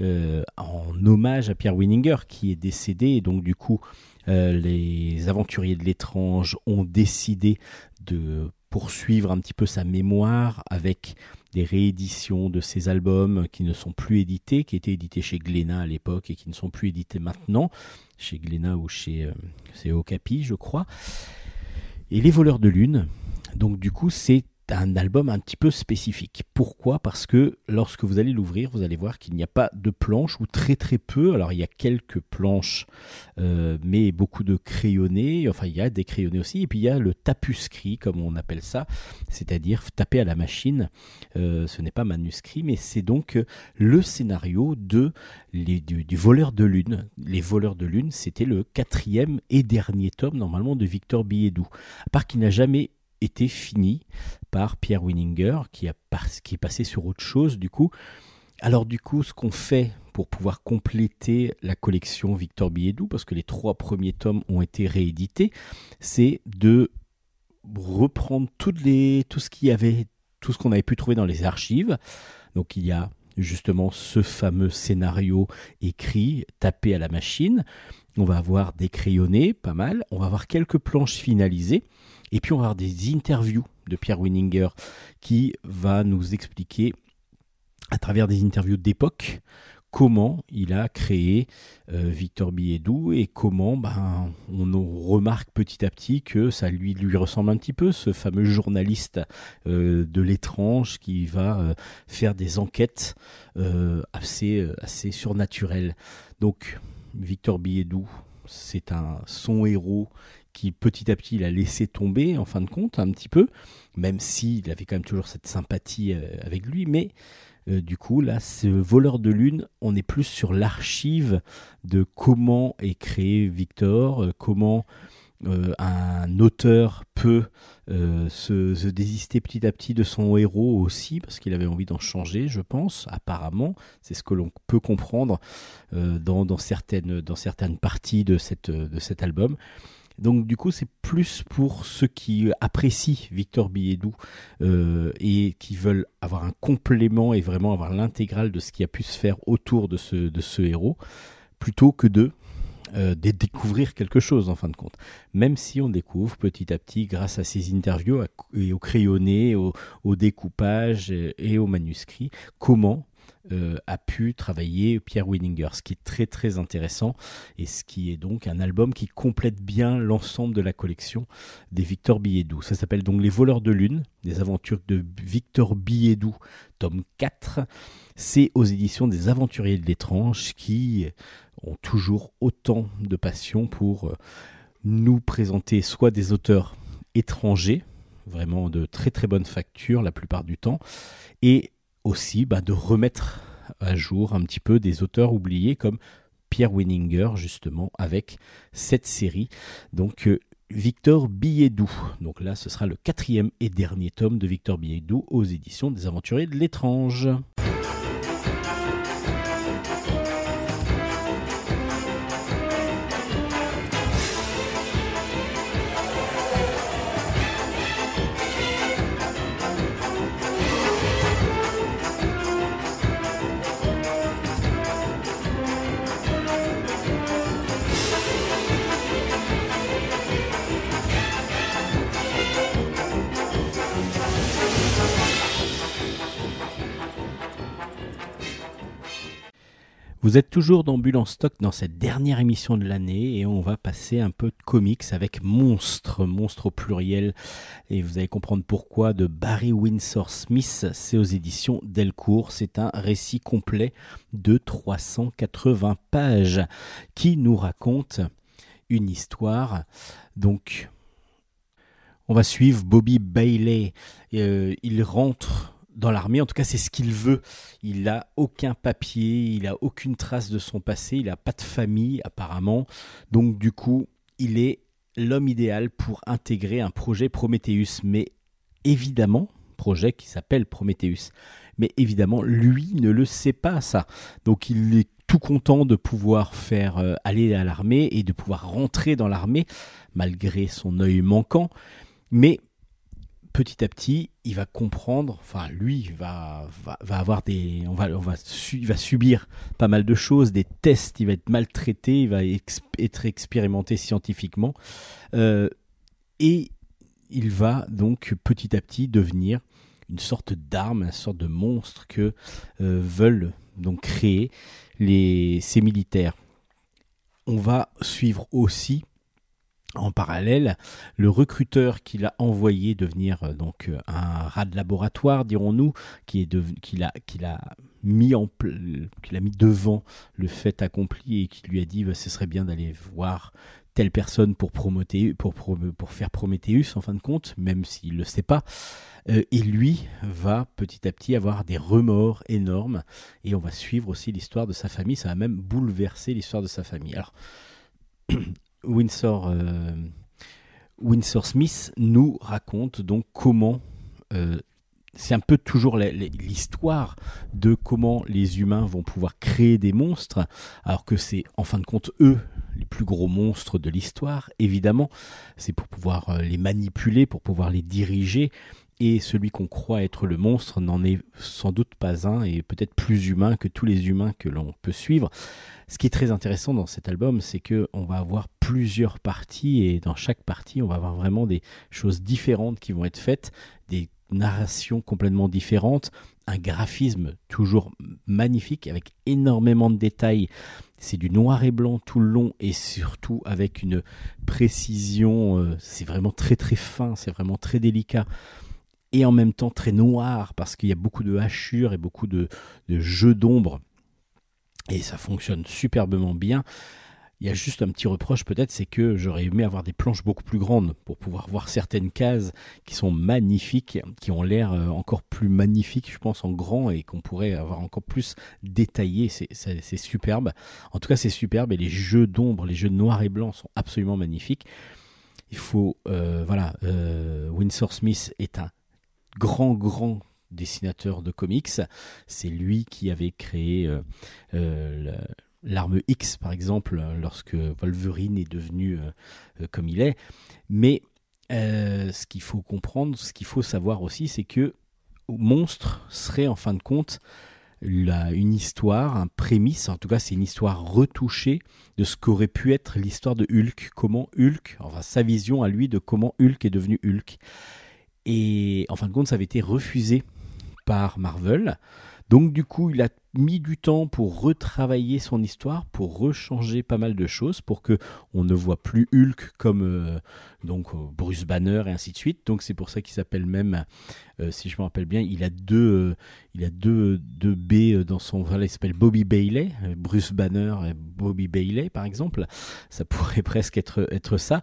euh, en hommage à Pierre Winninger qui est décédé, et donc du coup euh, les aventuriers de l'étrange ont décidé de poursuivre un petit peu sa mémoire avec des rééditions de ses albums qui ne sont plus édités, qui étaient édités chez Glénat à l'époque et qui ne sont plus édités maintenant, chez Glénat ou chez euh, Okapi, je crois. Et Les Voleurs de Lune, donc du coup, c'est un album un petit peu spécifique. Pourquoi? Parce que lorsque vous allez l'ouvrir, vous allez voir qu'il n'y a pas de planches ou très très peu. Alors il y a quelques planches, euh, mais beaucoup de crayonnés. Enfin, il y a des crayonnés aussi. Et puis il y a le tapuscrit, comme on appelle ça, c'est-à-dire taper à la machine. Euh, ce n'est pas manuscrit, mais c'est donc le scénario de les- du, voleur de lune. Les voleurs de lune, c'était le quatrième et dernier tome normalement de Victor Billedou. À part qu'il n'a jamais été fini par Pierre Winninger, qui, a qui est passé sur autre chose du coup. Alors du coup, ce qu'on fait pour pouvoir compléter la collection Victor Billedou, parce que les trois premiers tomes ont été réédités, c'est de reprendre toutes les, tout ce qu'il avait, tout ce qu'on avait pu trouver dans les archives. Donc il y a justement ce fameux scénario écrit, tapé à la machine. On va avoir des crayonnés, pas mal. On va avoir quelques planches finalisées. Et puis on va avoir des interviews de Pierre Winninger qui va nous expliquer à travers des interviews d'époque comment il a créé euh, Victor Billedou et comment ben, on remarque petit à petit que ça lui, ressemble un petit peu, ce fameux journaliste euh, de l'étrange qui va euh, faire des enquêtes assez, assez surnaturelles. Donc Victor Billedou, c'est un son héros qui petit à petit il a laissé tomber en fin de compte un petit peu, même s'il avait quand même toujours cette sympathie euh, avec lui, mais euh, du coup là ce voleur de lune, on est plus sur l'archive de comment est créé Victor, euh, comment un auteur peut se, désister petit à petit de son héros aussi, parce qu'il avait envie d'en changer, je pense, apparemment. C'est ce que l'on peut comprendre dans, certaines, parties de cet album. Donc du coup, c'est plus pour ceux qui apprécient Victor Billedou euh, et qui veulent avoir un complément et vraiment avoir l'intégrale de ce qui a pu se faire autour de ce, héros, plutôt que de euh, découvrir quelque chose en fin de compte. Même si on découvre petit à petit, grâce à ces interviews et au crayonné, au, au découpage et, et au manuscrit, comment euh, a pu travailler Pierre Winninger, ce qui est très très intéressant et ce qui est donc un album qui complète bien l'ensemble de la collection des Victor Billedou. Ça s'appelle donc Les Voleurs de Lune, des aventures de Victor Billedou, tome 4. C'est aux éditions des Aventuriers de l'étrange qui ont toujours autant de passion pour euh, nous présenter soit des auteurs étrangers, vraiment de très très bonne facture la plupart du temps, et aussi bah, de remettre à jour un petit peu des auteurs oubliés comme Pierre Winninger justement avec cette série. Donc euh, Victor Billedou. Donc là, ce sera le quatrième et dernier tome de Victor Billedou aux éditions des Aventuriers de l'étrange. Vous êtes toujours dans en stock dans cette dernière émission de l'année et on va passer un peu de comics avec Monstre, Monstre au pluriel. Et vous allez comprendre pourquoi de Barry Windsor Smith, c'est aux éditions Delcourt, c'est un récit complet de 380 pages qui nous raconte une histoire. Donc on va suivre Bobby Bailey, Euh, il rentre dans l'armée, en tout cas c'est ce qu'il veut. Il n'a aucun papier, il n'a aucune trace de son passé, il n'a pas de famille apparemment. Donc du coup, il est l'homme idéal pour intégrer un projet Prometheus. Mais évidemment, projet qui s'appelle Prometheus. Mais évidemment, lui ne le sait pas ça. Donc il est tout content de pouvoir faire euh, aller à l'armée et de pouvoir rentrer dans l'armée malgré son œil manquant. Mais petit à petit, il va comprendre, enfin lui va, avoir des, on va, il va subir pas mal de choses, des tests, il va être maltraité, il va être expérimenté scientifiquement, Euh, et il va donc petit à petit devenir une sorte d'arme, une sorte de monstre que euh, veulent donc créer les, ces militaires. On va suivre aussi en parallèle, le recruteur qu'il a envoyé devenir euh, donc euh, un rat de laboratoire, dirons-nous, qui qu'il a, qu'il a mis en, qu'il a mis devant le fait accompli et qui lui a dit, bah, ce serait bien d'aller voir telle personne pour Prométhée, pour, pour faire Prométhéeus en fin de compte, même s'il le sait pas. Euh, et lui va petit à petit avoir des remords énormes et on va suivre aussi l'histoire de sa famille. Ça va même bouleverser l'histoire de sa famille. Alors Windsor, euh, Windsor Smith nous raconte donc comment euh, c'est un peu toujours l'histoire de comment les humains vont pouvoir créer des monstres, alors que c'est en fin de compte eux les plus gros monstres de l'histoire, évidemment. C'est pour pouvoir euh, les manipuler, pour pouvoir les diriger. Et celui qu'on croit être le monstre n'en est sans doute pas un et peut-être plus humain que tous les humains que l'on peut suivre. Ce qui est très intéressant dans cet album, c'est que on va avoir plusieurs parties et dans chaque partie, on va avoir vraiment des choses différentes qui vont être faites, des narrations complètement différentes, un graphisme toujours magnifique avec énormément de détails. C'est du noir et blanc tout le long et surtout avec une précision, euh, c'est vraiment très très fin, c'est vraiment très délicat et en même temps très noir parce qu'il y a beaucoup de hachures et beaucoup de, jeux d'ombre et ça fonctionne superbement bien. Il y a juste un petit reproche peut-être, c'est que j'aurais aimé avoir des planches beaucoup plus grandes pour pouvoir voir certaines cases qui sont magnifiques, qui ont l'air euh, encore plus magnifiques, je pense, en grand et qu'on pourrait avoir encore plus détaillé. C'est- superbe. En tout cas, c'est superbe et les jeux d'ombre, les jeux de noir et blanc sont absolument magnifiques. Il faut, euh, voilà, euh, Winsor Smith est un grand, grand dessinateur de comics. C'est lui qui avait créé euh, euh, la- l'arme X, par exemple, lorsque Wolverine est devenu euh, comme il est. Mais ce qu'il faut comprendre, ce qu'il faut savoir aussi, c'est que Monstre serait en fin de compte une histoire, un prémisse, en tout cas c'est une histoire retouchée de ce qu'aurait pu être l'histoire de Hulk, comment Hulk, enfin sa vision à lui de comment Hulk est devenu Hulk. Et en fin de compte, ça avait été refusé par Marvel. Donc du coup, il a mis du temps pour retravailler son histoire, pour rechanger pas mal de choses, pour que on ne voit plus Hulk comme euh, donc euh, Bruce Banner et ainsi de suite. Donc c'est pour ça qu'il s'appelle même, euh, si je me rappelle bien, il a deux, il a deux, deux B dans son, voilà, il s'appelle Bobby Bailey, Bruce Banner et Bobby Bailey par exemple. Ça pourrait presque être être ça,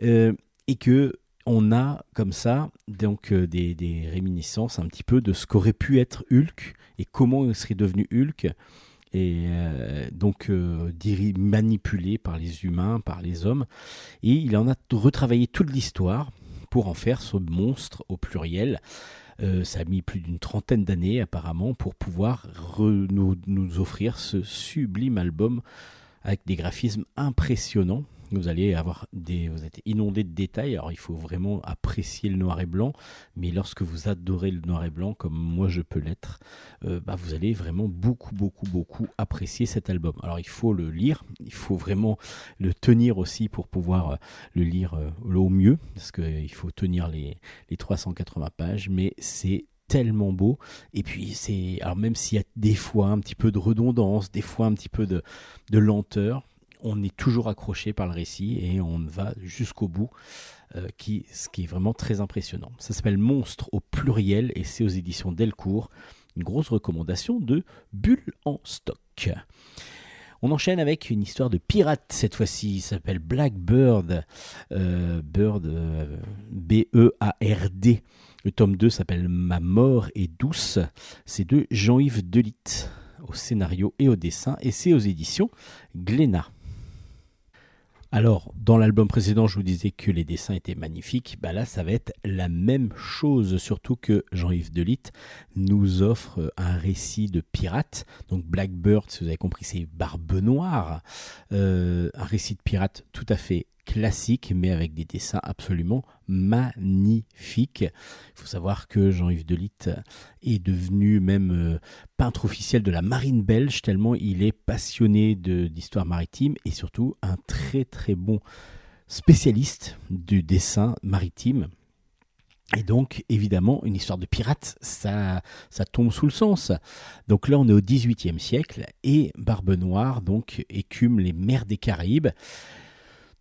et que on a comme ça donc euh, des, réminiscences un petit peu de ce qu'aurait pu être Hulk et comment il serait devenu Hulk et euh, donc euh, manipulé par les humains, par les hommes et il en a retravaillé toute l'histoire pour en faire ce monstre au pluriel. Euh, ça a mis plus d'une trentaine d'années apparemment pour pouvoir nous offrir ce sublime album avec des graphismes impressionnants. Vous allez avoir des, vous êtes inondé de détails. Alors il faut vraiment apprécier le noir et blanc, mais lorsque vous adorez le noir et blanc, comme moi je peux l'être, euh, bah, vous allez vraiment beaucoup, beaucoup, beaucoup apprécier cet album. Alors il faut le lire, il faut vraiment le tenir aussi pour pouvoir euh, le lire euh, au mieux, parce qu'il faut tenir les, les 380 pages, mais c'est tellement beau. Et puis c'est alors même s'il y a des fois un petit peu de redondance des fois un petit peu de, de lenteur on est toujours accroché par le récit et on va jusqu'au bout euh, ce qui est vraiment très impressionnant ça s'appelle Monstre au pluriel et c'est aux éditions Delcourt une grosse recommandation de Bulle en stock on enchaîne avec une histoire de pirate cette fois-ci, il s'appelle Blackbird, euh, Bird, euh, B-E-A-R-D. Le tome 2 s'appelle Ma mort est douce. C'est de Jean-Yves Delitte au scénario et au dessin et c'est aux éditions Glénat. Alors, dans l'album précédent, je vous disais que les dessins étaient magnifiques. Bah là, ça va être la même chose, surtout que Jean-Yves Delitte nous offre un récit de pirate. Donc, Blackbird, si vous avez compris, c'est Barbe Noire. Euh, un récit de pirate tout à fait classique, mais avec des dessins absolument magnifiques. Il faut savoir que Jean-Yves Delitte est devenu même euh, peintre officiel de la marine belge, tellement il est passionné d'histoire maritime et surtout un très très bon spécialiste du dessin maritime. Et donc, évidemment, une histoire de pirate, ça, ça tombe sous le sens. Donc là, on est au XVIIIe siècle et Barbe Noire donc écume les mers des Caraïbes.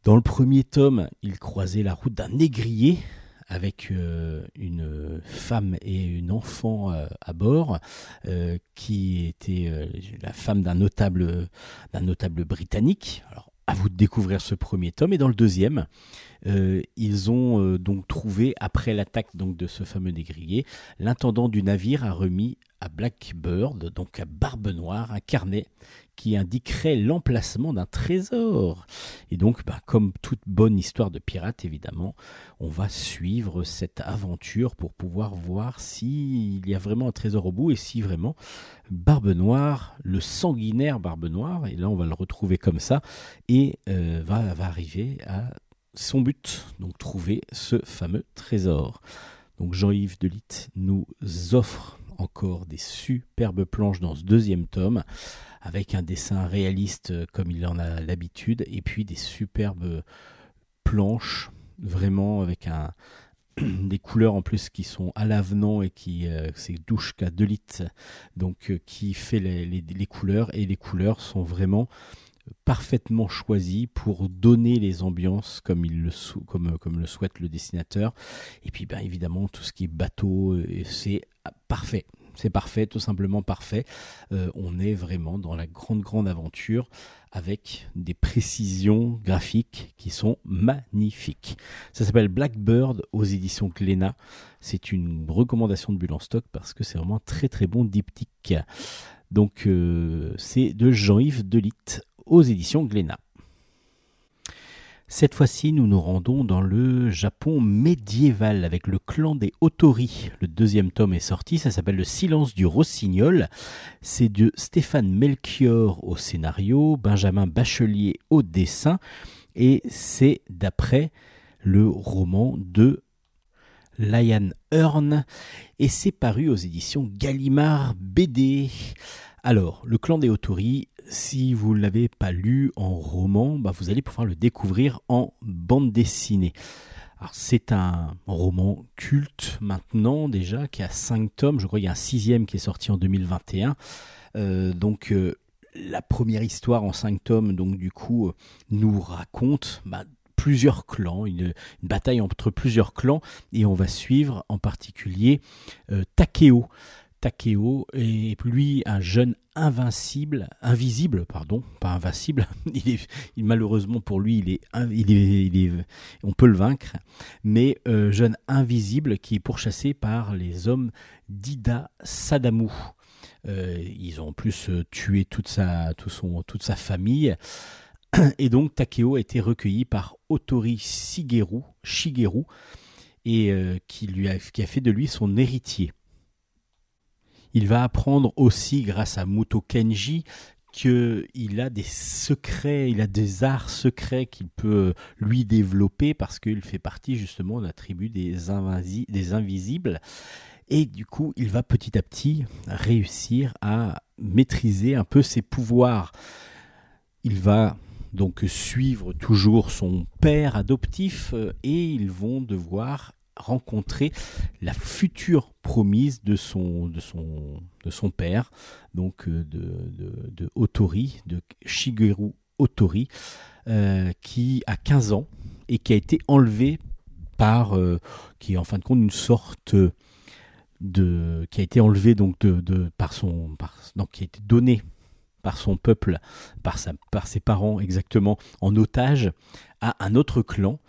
Dans le premier tome, il croisait la route d'un négrier avec euh, une femme et une enfant euh, à bord, euh, qui était la femme d'un notable, britannique. Alors, à vous de découvrir ce premier tome. Et dans le deuxième, ils ont donc trouvé, après l'attaque donc de ce fameux négrier, l'intendant du navire a remis à Blackbird, donc à Barbe Noire, un carnet qui indiquerait l'emplacement d'un trésor. Et donc, bah, comme toute bonne histoire de pirate, évidemment, on va suivre cette aventure pour pouvoir voir s'il y a vraiment un trésor au bout et si vraiment Barbe Noire, le sanguinaire Barbe Noire, et là on va le retrouver comme ça, et euh, va, arriver à son but, donc trouver ce fameux trésor. Donc Jean-Yves Delitte nous offre encore des superbes planches dans ce deuxième tome, avec un dessin réaliste euh, comme il en a l'habitude, et puis des superbes planches, vraiment avec un, des couleurs en plus qui sont à l'avenant et qui euh, c'est Douchka Delitte donc euh, qui fait les couleurs et les couleurs sont vraiment parfaitement choisies pour donner les ambiances comme il le sou- comme, euh, comme le souhaite le dessinateur et puis ben évidemment tout ce qui est bateau euh, c'est ah, parfait c'est parfait tout simplement parfait Euh, on est vraiment dans la grande grande aventure avec des précisions graphiques qui sont magnifiques ça s'appelle Blackbird aux éditions Glénat. C'est une recommandation de Bulle en stock parce que c'est vraiment un très très bon diptyque. Donc c'est de Jean-Yves Delitte aux éditions Glénat. Cette fois-ci, nous nous rendons dans le Japon médiéval avec le clan des Otori. Le deuxième tome est sorti, ça s'appelle Le silence du rossignol. C'est de Stéphane Melchior au scénario, Benjamin Bachelier au dessin, et c'est d'après le roman de Lion Hearn et c'est paru aux éditions Gallimard BD. Alors, le clan des Otori, si vous ne l'avez pas lu en roman, bah, vous allez pouvoir le découvrir en bande dessinée. C'est un roman culte maintenant déjà, qui a cinq tomes. Je crois qu'il y a un sixième qui est sorti en 2021. Euh, donc, euh, la première histoire en cinq tomes, donc du coup, euh, nous raconte bah, plusieurs clans, une, bataille entre plusieurs clans, et on va suivre en particulier Takeo. Takeo est lui un jeune invincible, invisible, pardon, pas invincible. Il malheureusement pour lui, il est, on peut le vaincre, mais euh, jeune invisible qui est pourchassé par les hommes d'Ida Sadamu. Euh, ils ont en plus euh, tué toute sa, toute sa famille. Et donc Takeo a été recueilli par Otori Shigeru, Shigeru et qui a fait de lui son héritier. Il va apprendre aussi, grâce à Muto Kenji, qu'il a des secrets, il a des arts secrets qu'il peut lui développer parce qu'il fait partie justement de la tribu des, des invisibles. Et du coup, il va petit à petit réussir à maîtriser un peu ses pouvoirs. Il va donc suivre toujours son père adoptif euh, et ils vont devoir rencontrer la future promise de son, de son, de son père, donc euh, de, de, de Otori, de Shigeru Otori, euh, qui a 15 ans et qui a été enlevé par, euh, qui est en fin de compte une sorte de, qui a été enlevé donc de, de par son, par, donc qui a été donné par son peuple, par, sa, par ses parents exactement, en otage à un autre clan.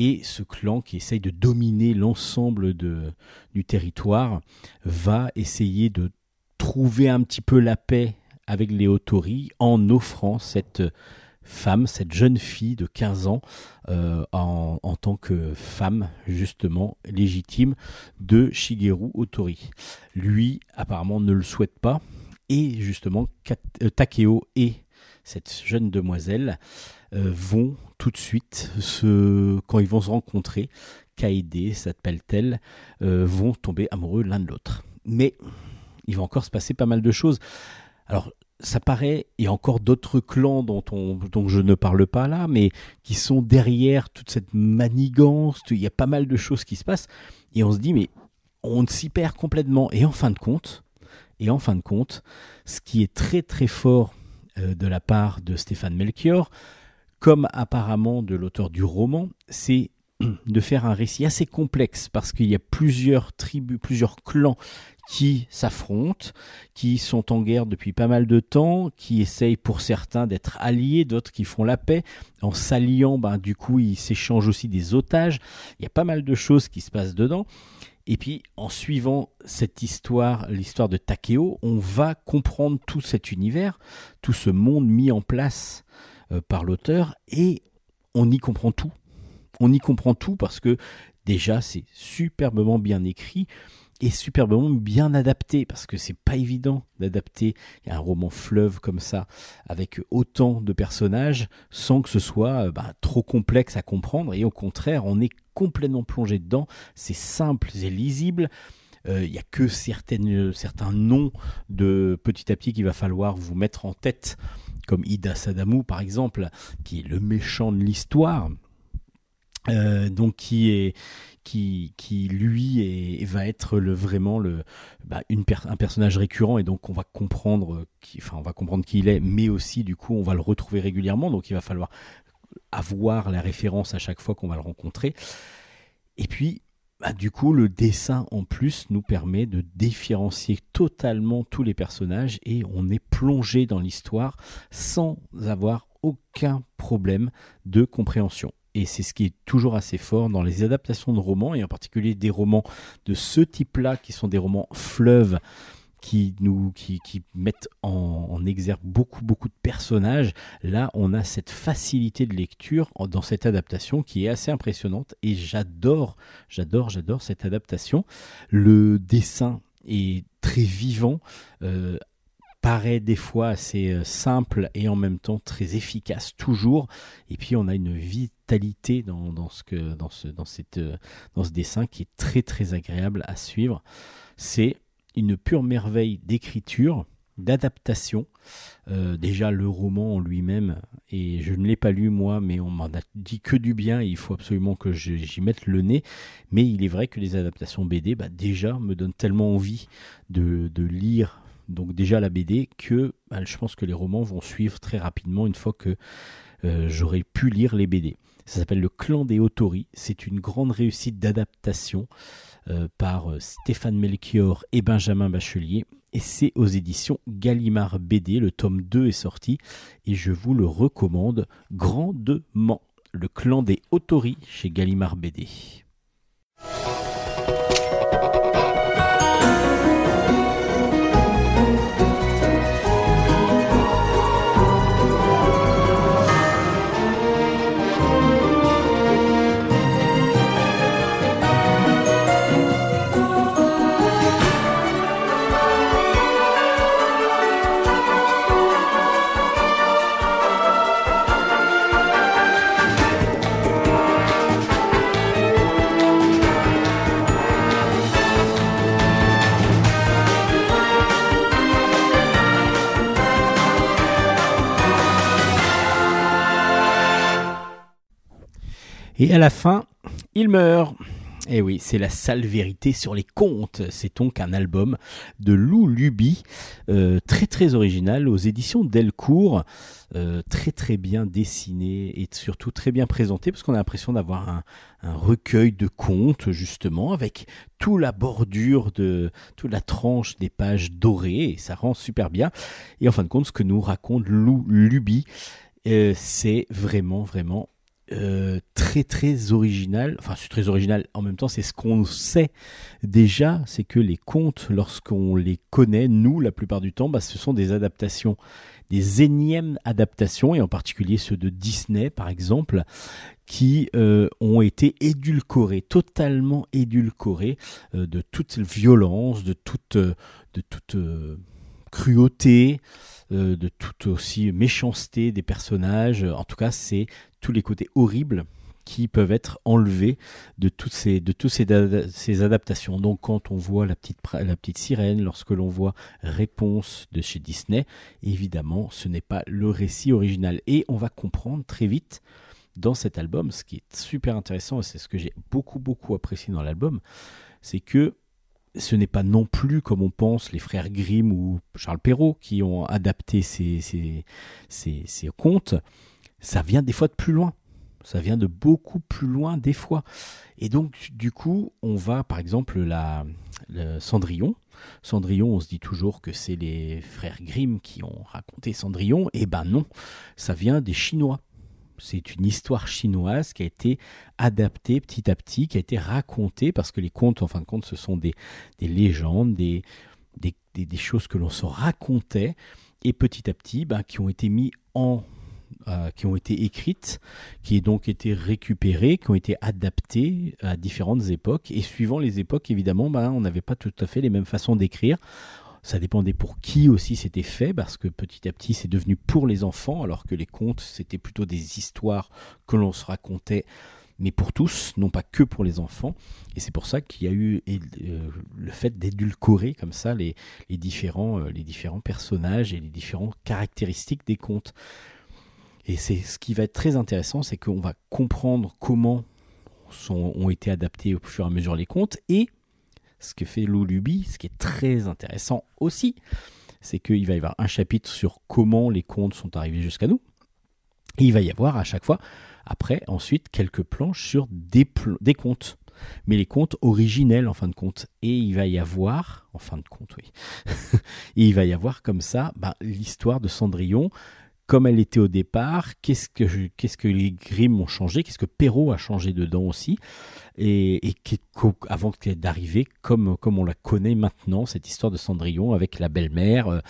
Et ce clan qui essaye de dominer l'ensemble du territoire va essayer de trouver un petit peu la paix avec les Otori en offrant cette femme, cette jeune fille de 15 ans, euh, en, en tant que femme justement légitime de Shigeru Otori. Lui, apparemment, ne le souhaite pas. Et justement, euh, Takeo et cette jeune demoiselle vont tout de suite, se, quand ils vont se rencontrer, Kaede s'appelle-t-elle, euh, vont tomber amoureux l'un de l'autre. Mais il va encore se passer pas mal de choses. Alors, ça paraît, il y a encore d'autres clans dont, on, dont je ne parle pas là, mais qui sont derrière toute cette manigance, il y a pas mal de choses qui se passent, et on se dit, mais on s'y perd complètement. Et en fin de compte, et en fin de compte, ce qui est très très fort euh, de la part de Stéphane Melchior, comme apparemment de l'auteur du roman, c'est de faire un récit assez complexe parce qu'il y a plusieurs tribus, plusieurs clans qui s'affrontent, qui sont en guerre depuis pas mal de temps, qui essayent pour certains d'être alliés, d'autres qui font la paix. En s'alliant, ben, du coup, ils s'échangent aussi des otages. Il y a pas mal de choses qui se passent dedans. Et puis, en suivant cette histoire, l'histoire de Takeo, on va comprendre tout cet univers, tout ce monde mis en place par l'auteur, et on y comprend tout. On y comprend tout parce que déjà, c'est superbement bien écrit et superbement bien adapté parce que c'est pas évident d'adapter un roman fleuve comme ça avec autant de personnages sans que ce soit euh, bah, trop complexe à comprendre et au contraire on est complètement plongé dedans. C'est simple c'est lisible. Euh, il n'y a que certaines, certains noms de petit à petit qu'il va falloir vous mettre en tête comme Ida Sadamu par exemple qui est le méchant de l'histoire euh, donc qui est qui, qui lui est, va être le vraiment le bah, une un personnage récurrent et donc on va comprendre qui enfin on va comprendre qui il est mais aussi du coup on va le retrouver régulièrement donc il va falloir avoir la référence à chaque fois qu'on va le rencontrer. Et puis bah, du coup, le dessin en plus nous permet de différencier totalement tous les personnages et on est plongé dans l'histoire sans avoir aucun problème de compréhension. Et c'est ce qui est toujours assez fort dans les adaptations de romans, et en particulier des romans de ce type-là, qui sont des romans fleuves, qui nous qui, qui mettent en, en, exergue beaucoup beaucoup de personnages. Là, on a cette facilité de lecture dans cette adaptation qui est assez impressionnante et j'adore, j'adore, j'adore cette adaptation. Le dessin est très vivant. Euh, paraît des fois assez euh, simple et en même temps très efficace toujours. Et puis on a une vitalité dans, dans ce, que, dans, ce, dans, cette, euh, dans ce dessin qui est très très agréable à suivre. C'est une pure merveille d'écriture, d'adaptation. Euh, déjà le roman en lui-même, et je ne l'ai pas lu moi, mais on m'en a dit que du bien, et il faut absolument que j'y mette le nez. Mais il est vrai que les adaptations BD, bah, déjà, me donnent tellement envie de, de lire donc déjà la BD, que bah, je pense que les romans vont suivre très rapidement une fois que euh, j'aurai pu lire les BD. Ça s'appelle Le Clan des Autori. C'est une grande réussite d'adaptation par euh, Stéphane Melchior et Benjamin Bachelier. Et c'est aux éditions Gallimard BD. Le tome 2 est sorti et je vous le recommande grandement. Le Clan des Autori chez Gallimard BD. Et à la fin, il meurt. Et eh oui, c'est la sale vérité sur les contes. C'est donc un album de Lou Luby, euh, très très original, aux éditions Delcourt, euh, très très bien dessiné et surtout très bien présenté, parce qu'on a l'impression d'avoir un, un, recueil de contes, justement, avec toute la bordure de toute la tranche des pages dorées, et ça rend super bien. Et en fin de compte, ce que nous raconte Lou Luby, euh, c'est vraiment vraiment euh, très très original. Enfin, c'est très original. En même temps, c'est ce qu'on sait déjà, c'est que les contes, lorsqu'on les connaît, nous, la plupart du temps, bah, ce sont des adaptations, des énièmes adaptations, et en particulier ceux de Disney, par exemple, qui euh, ont été édulcorés, totalement édulcorés, euh, de toute violence, de toute, de toute cruauté. Euh, de toute aussi méchanceté des personnages. En tout cas, c'est tous les côtés horribles qui peuvent être enlevés de toutes ces, adaptations. Donc quand on voit la petite, la petite sirène, lorsque l'on voit Réponse de chez Disney, évidemment, ce n'est pas le récit original. Et on va comprendre très vite dans cet album, ce qui est super intéressant, et c'est ce que j'ai beaucoup, beaucoup apprécié dans l'album, c'est que ce n'est pas non plus, comme on pense, les frères Grimm ou Charles Perrault qui ont adapté ces, ces, ces, ces contes. Ça vient des fois de plus loin. Ça vient de beaucoup plus loin des fois. Et donc, du coup, on va, par exemple, la, Cendrillon. Cendrillon, on se dit toujours que c'est les frères Grimm qui ont raconté Cendrillon. Eh ben non, ça vient des Chinois. C'est une histoire chinoise qui a été adaptée petit à petit, qui a été racontée, parce que les contes, en fin de compte, ce sont des, des légendes, des, des, des- choses que l'on se racontait, et petit à petit, ben, qui ont été mis en euh, qui ont été écrites, qui ont donc été récupérées, qui ont été adaptées à différentes époques. Et suivant les époques, évidemment, ben, on n'avait pas tout à fait les mêmes façons d'écrire. Ça dépendait pour qui aussi c'était fait, parce que petit à petit c'est devenu pour les enfants, alors que les contes c'était plutôt des histoires que l'on se racontait, mais pour tous, non pas que pour les enfants. Et c'est pour ça qu'il y a eu euh, le fait d'édulcorer comme ça les, différents, euh, les différents personnages et les différentes caractéristiques des contes. Et c'est ce qui va être très intéressant, c'est qu'on va comprendre comment ont été adaptés au fur et à mesure les contes et ce que fait Lulubi, ce qui est très intéressant aussi, c'est qu'il va y avoir un chapitre sur comment les contes sont arrivés jusqu'à nous. Il va y avoir à chaque fois, après, ensuite, quelques planches sur des, contes. Mais les contes originels en fin de compte. Et il va y avoir, en fin de compte, oui. il va y avoir comme ça ben, l'histoire de Cendrillon, comme elle était au départ, qu'est-ce que, que les Grimm ont changé, qu'est-ce que Perrault a changé dedans aussi, et, et avant d'arriver comme, comme on la connaît maintenant, cette histoire de Cendrillon avec la belle-mère. euh,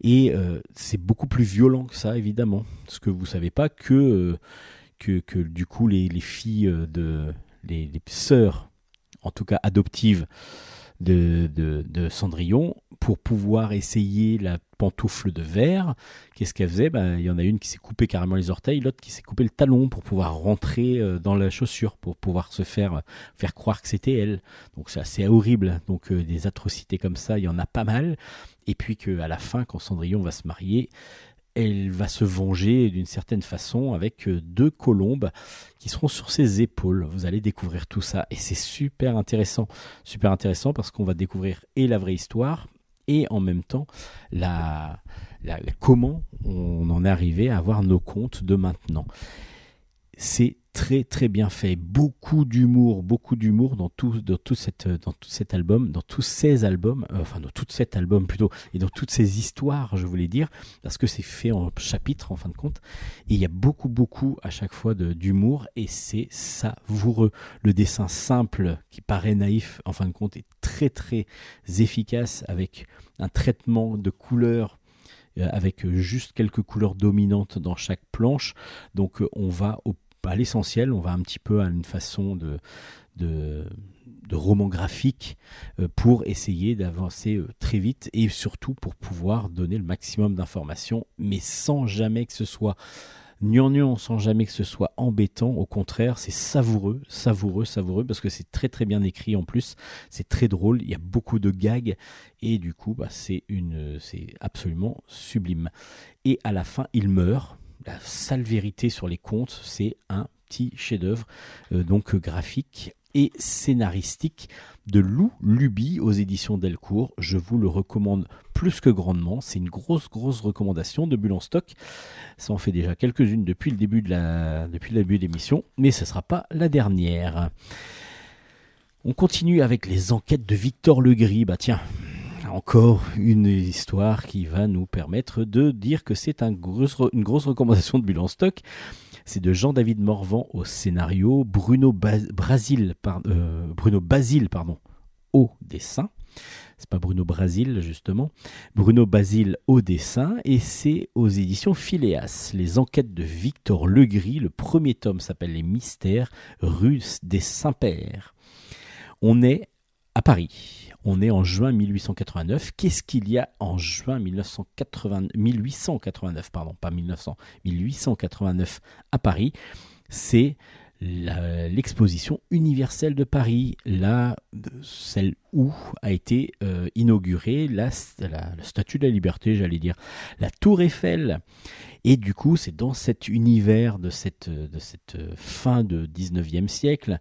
et euh, c'est beaucoup plus violent que ça, évidemment. Parce que vous savez pas que, euh, que, que du coup, les, les filles de. Les, sœurs, en tout cas adoptives, de, de Cendrillon, pour pouvoir essayer la pantoufle de verre, qu'est-ce qu'elle faisait? Ben, Il y en a une qui s'est coupé carrément les orteils, l'autre qui s'est coupé le talon pour pouvoir rentrer euh, dans la chaussure, pour pouvoir se faire, faire croire que c'était elle. Donc c'est assez horrible. Donc euh, des atrocités comme ça, il y en a pas mal. Et puis qu'à la fin, quand Cendrillon va se marier, elle va se venger d'une certaine façon avec euh, deux colombes qui seront sur ses épaules. Vous allez découvrir tout ça et c'est super intéressant. Super intéressant parce qu'on va découvrir et la vraie histoire et en même temps comment on en est arrivé à avoir nos comptes de maintenant? C'est très très bien fait, beaucoup d'humour, beaucoup d'humour dans tout, dans tout dans tout cet album, dans tous ces albums, euh, enfin dans tout cet album plutôt, et dans toutes ces histoires, je voulais dire, parce que c'est fait en chapitres en fin de compte, et il y a beaucoup beaucoup à chaque fois d'humour, et c'est savoureux. Le dessin simple qui paraît naïf, en fin de compte, est très très efficace avec un traitement de couleurs euh, avec juste quelques couleurs dominantes dans chaque planche. Donc euh, on va au, à l'essentiel, on va un petit peu à une façon de, de, roman graphique euh, pour essayer d'avancer euh, très vite et surtout pour pouvoir donner le maximum d'informations, mais sans jamais que ce soit gnangnan, sans jamais que ce soit embêtant. Au contraire, c'est savoureux, savoureux, savoureux, parce que c'est très très bien écrit en plus. C'est très drôle, il y a beaucoup de gags et du coup, bah, c'est absolument sublime. Et à la fin, il meurt. La sale vérité sur les contes, c'est un petit chef-d'œuvre, euh, donc euh, graphique et scénaristique de Lou Luby aux éditions Delcourt. Je vous le recommande plus que grandement. C'est une grosse, grosse recommandation de Bulle stock. Ça en fait déjà quelques-unes depuis le début de la, depuis le début de l'émission, mais ce ne sera pas la dernière. On continue avec les enquêtes de Victor Legris. Bah tiens, encore une histoire qui va nous permettre de dire que c'est une grosse recommandation de Bulle en stock. C'est de Jean-David Morvan au scénario, Bruno, euh, Bruno Basile pardon, au dessin. C'est pas Bruno Brasil justement. Bruno Basile au dessin et c'est aux éditions Phileas. Les enquêtes de Victor Legris. Le premier tome s'appelle Les Mystères rue des Saints-Pères. On est à Paris. On est en juin 1889. Qu'est-ce qu'il y a en juin 1980 1889 Pardon, pas 1900, 1889 à Paris? C'est l'exposition universelle de Paris, celle où a été euh, inaugurée la, Statue de la Liberté, j'allais dire, la Tour Eiffel. Et du coup, c'est dans cet univers de cette, cette fin de 19e siècle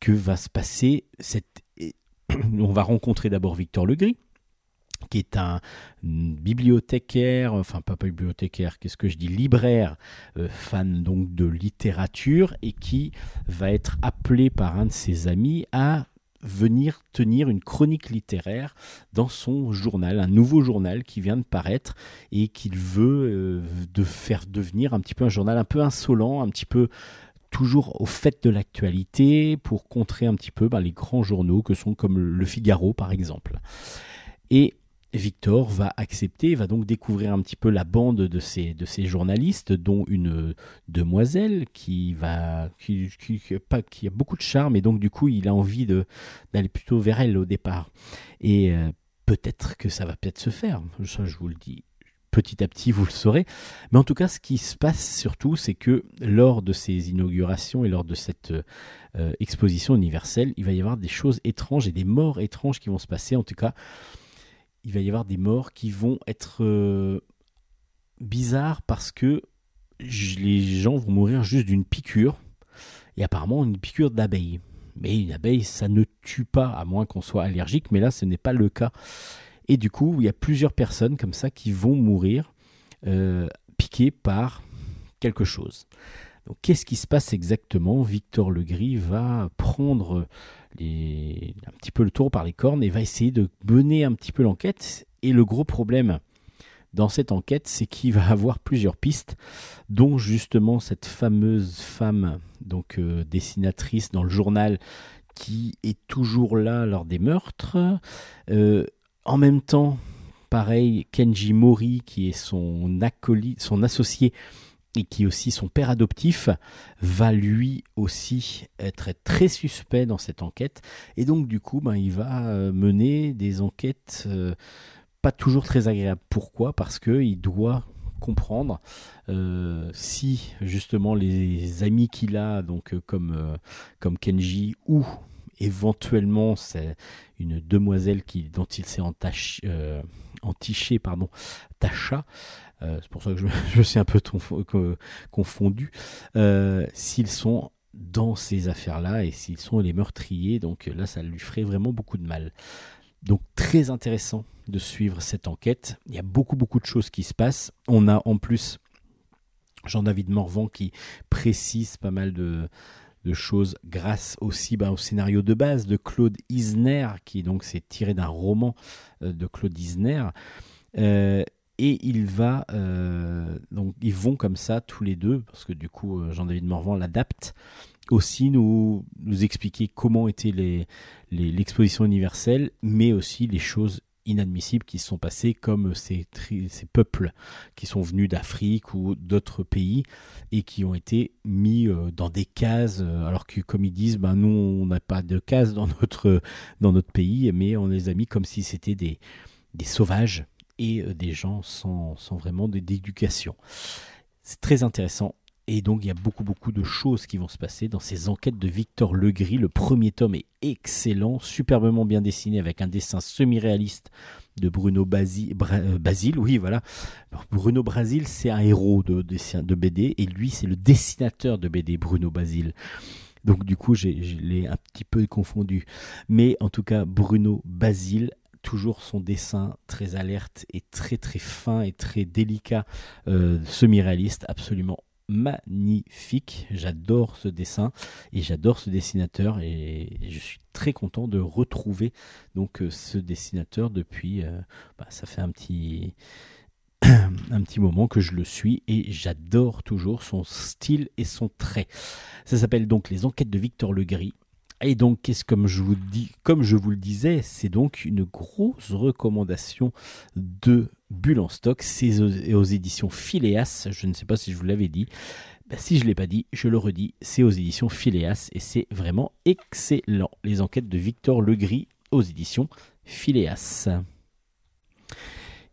que va se passer cette... On va rencontrer d'abord Victor Legris, qui est un bibliothécaire, enfin pas, bibliothécaire, qu'est-ce que je dis, libraire, euh, fan donc de littérature, et qui va être appelé par un de ses amis à venir tenir une chronique littéraire dans son journal, un nouveau journal qui vient de paraître et qu'il veut euh, faire devenir un petit peu un journal un peu insolent, un petit peu toujours au fait de l'actualité pour contrer un petit peu ben, les grands journaux que sont comme Le Figaro par exemple. Et Victor va accepter, va donc découvrir un petit peu la bande de ces, de ces journalistes, dont une demoiselle qui, va, qui, qui- a beaucoup de charme, et donc du coup il a envie d'aller plutôt vers elle au départ. Et euh, peut-être que ça va peut-être se faire, ça je vous le dis. Petit à petit, vous le saurez. Mais en tout cas, ce qui se passe surtout, c'est que lors de ces inaugurations et lors de cette euh, exposition universelle, il va y avoir des choses étranges et des morts étranges qui vont se passer. En tout cas, il va y avoir des morts qui vont être euh, bizarres parce que les gens vont mourir juste d'une piqûre et apparemment une piqûre d'abeille. Mais une abeille, ça ne tue pas à moins qu'on soit allergique, mais là ce n'est pas le cas. Et du coup, il y a plusieurs personnes comme ça qui vont mourir euh, piquées par quelque chose. Donc, qu'est-ce qui se passe exactement? Victor Legris va prendre un petit peu le tour par les cornes et va essayer de mener un petit peu l'enquête. Et le gros problème dans cette enquête, c'est qu'il va avoir plusieurs pistes, dont justement cette fameuse femme, donc euh, dessinatrice dans le journal, qui est toujours là lors des meurtres. Euh, en même temps, pareil, Kenji Mori, qui est son son associé et qui est aussi son père adoptif, va lui aussi être très suspect dans cette enquête. Et donc, du coup, ben, il va euh, mener des enquêtes euh, pas toujours très agréables. Pourquoi? Parce qu'il doit comprendre euh, si justement les amis qu'il a, donc comme, comme Kenji, ou éventuellement c'est une demoiselle qui, dont il s'est euh, entiché, pardon, Tasha, euh, c'est pour ça que je, je suis un peu confondu, euh, s'ils sont dans ces affaires-là et s'ils sont les meurtriers, donc là ça lui ferait vraiment beaucoup de mal. Donc très intéressant de suivre cette enquête. Il y a beaucoup beaucoup de choses qui se passent. On a en plus Jean-David Morvan qui précise pas mal de, de choses grâce aussi bah, au scénario de base de Claude Isner, qui donc s'est tiré d'un roman euh, de Claude Isner. Euh, et il va euh, donc ils vont comme ça tous les deux parce que du coup Jean-David Morvan l'adapte aussi nous nous expliquer comment était les les- l'exposition universelle mais aussi les choses inadmissibles qui se sont passées comme ces, ces peuples qui sont venus d'Afrique ou d'autres pays et qui ont été mis euh, dans des cases euh, alors que comme ils disent ben nous on n'a pas de cases dans notre dans notre pays mais on les a mis comme si c'était des des sauvages et euh, des gens sans, sans vraiment d'éducation. C'est très intéressant. Et donc, il y a beaucoup, beaucoup de choses qui vont se passer dans ces enquêtes de Victor Legris. Le premier tome est excellent, superbement bien dessiné, avec un dessin semi-réaliste de Bruno euh, Basile. Oui, voilà. Bruno Basile, c'est un héros de, BD, et lui, c'est le dessinateur de BD, Bruno Basile. Donc, du coup, je l'ai un petit peu confondu. Mais en tout cas, Bruno Basile toujours son dessin très alerte et très très fin et très délicat, euh, semi-réaliste, absolument magnifique. J'adore ce dessin et j'adore ce dessinateur et je suis très content de retrouver donc euh, ce dessinateur depuis. euh, bah, ça fait un petit un petit moment que je le suis et j'adore toujours son style et son trait. Ça s'appelle donc Les Enquêtes de Victor Legris. Et donc, qu'est-ce comme je vous dis, comme je vous le disais, c'est donc une grosse recommandation de Bulle en stock. C'est aux, éditions Phileas. Je ne sais pas si je vous l'avais dit. Ben, si je ne l'ai pas dit, je le redis. C'est aux éditions Phileas et c'est vraiment excellent. Les enquêtes de Victor Legris aux éditions Phileas.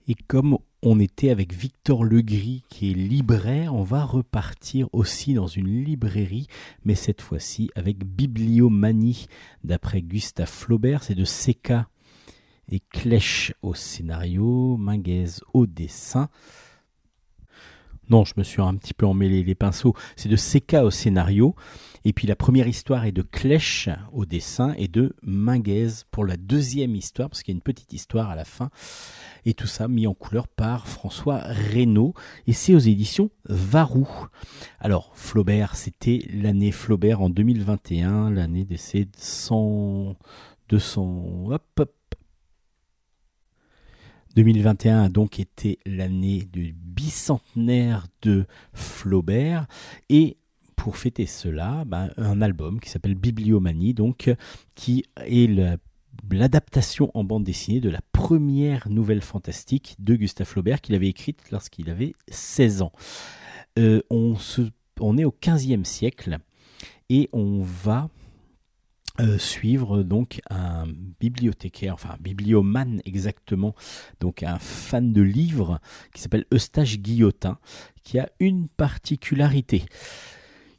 Et comme on était avec Victor Legris qui est libraire. On va repartir aussi dans une librairie, mais cette fois-ci avec Bibliomanie d'après Gustave Flaubert. C'est de Seca et Clèche au scénario, Minguez au dessin. Non, je me suis un petit peu emmêlé les pinceaux. C'est de Seca au scénario. Et puis la première histoire est de Clèche au dessin et de Minguez pour la deuxième histoire, parce qu'il y a une petite histoire à la fin. Et tout ça mis en couleur par François Reynaud. Et c'est aux éditions Varou. Alors, Flaubert, c'était l'année Flaubert en 2021, l'année de ses 100, 200, hop, hop, 2021 a donc été l'année du bicentenaire de Flaubert et pour fêter cela, ben, un album qui s'appelle Bibliomanie, donc qui est la- l'adaptation en bande dessinée de la première nouvelle fantastique de Gustave Flaubert qu'il avait écrite lorsqu'il avait 16 ans. Euh, on, on est au 15e siècle et on va euh, suivre donc un bibliothécaire, enfin un bibliomane exactement, donc un fan de livres qui s'appelle Eustache Guillotin, qui a une particularité.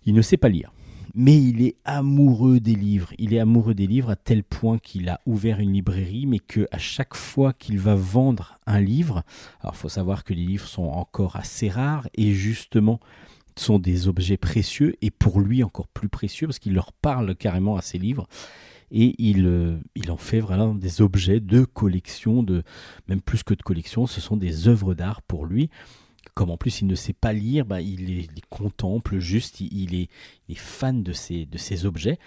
Il ne sait pas lire. Mais il est amoureux des livres. Il est amoureux des livres à tel point qu'il a ouvert une librairie, mais que à chaque fois qu'il va vendre un livre, alors faut savoir que les livres sont encore assez rares et justement sont des objets précieux et pour lui encore plus précieux parce qu'il leur parle carrément à ses livres et il, euh, il en fait vraiment des objets de collection, de même plus que de collection, ce sont des œuvres d'art pour lui. Comme en plus il ne sait pas lire, bah, il, les, contemple juste, il, est, il est fan de ces, de ces objets.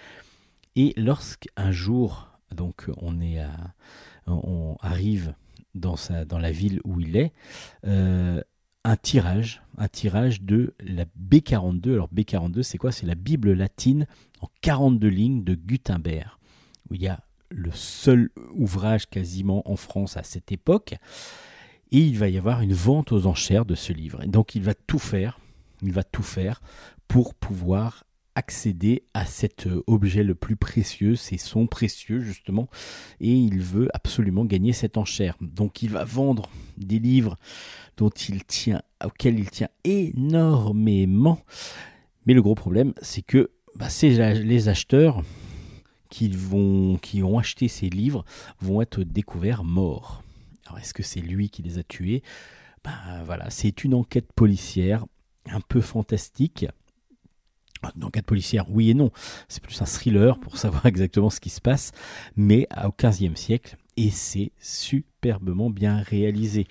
Et lorsqu'un jour, donc on est on arrive dans, sa, dans la ville où il est, euh, un tirage, un tirage de la B42. Alors B42, c'est quoi? C'est la Bible latine en 42 lignes de Gutenberg, où il y a le seul ouvrage quasiment en France à cette époque. Et il va y avoir une vente aux enchères de ce livre. Et donc il va tout faire, il va tout faire pour pouvoir accéder à cet euh, objet le plus précieux, c'est son précieux justement, et il veut absolument gagner cette enchère. Donc il va vendre des livres dont il tient, énormément. Mais le gros problème, c'est que bah, les acheteurs qui, vont, qui ont acheté ces livres vont être découverts morts. Alors est-ce que c'est lui qui les a tués? Ben voilà, c'est une enquête policière un peu fantastique. Une enquête policière, oui et non. C'est plus un thriller pour savoir exactement ce qui se passe, mais au 15e siècle, et c'est superbement bien réalisé.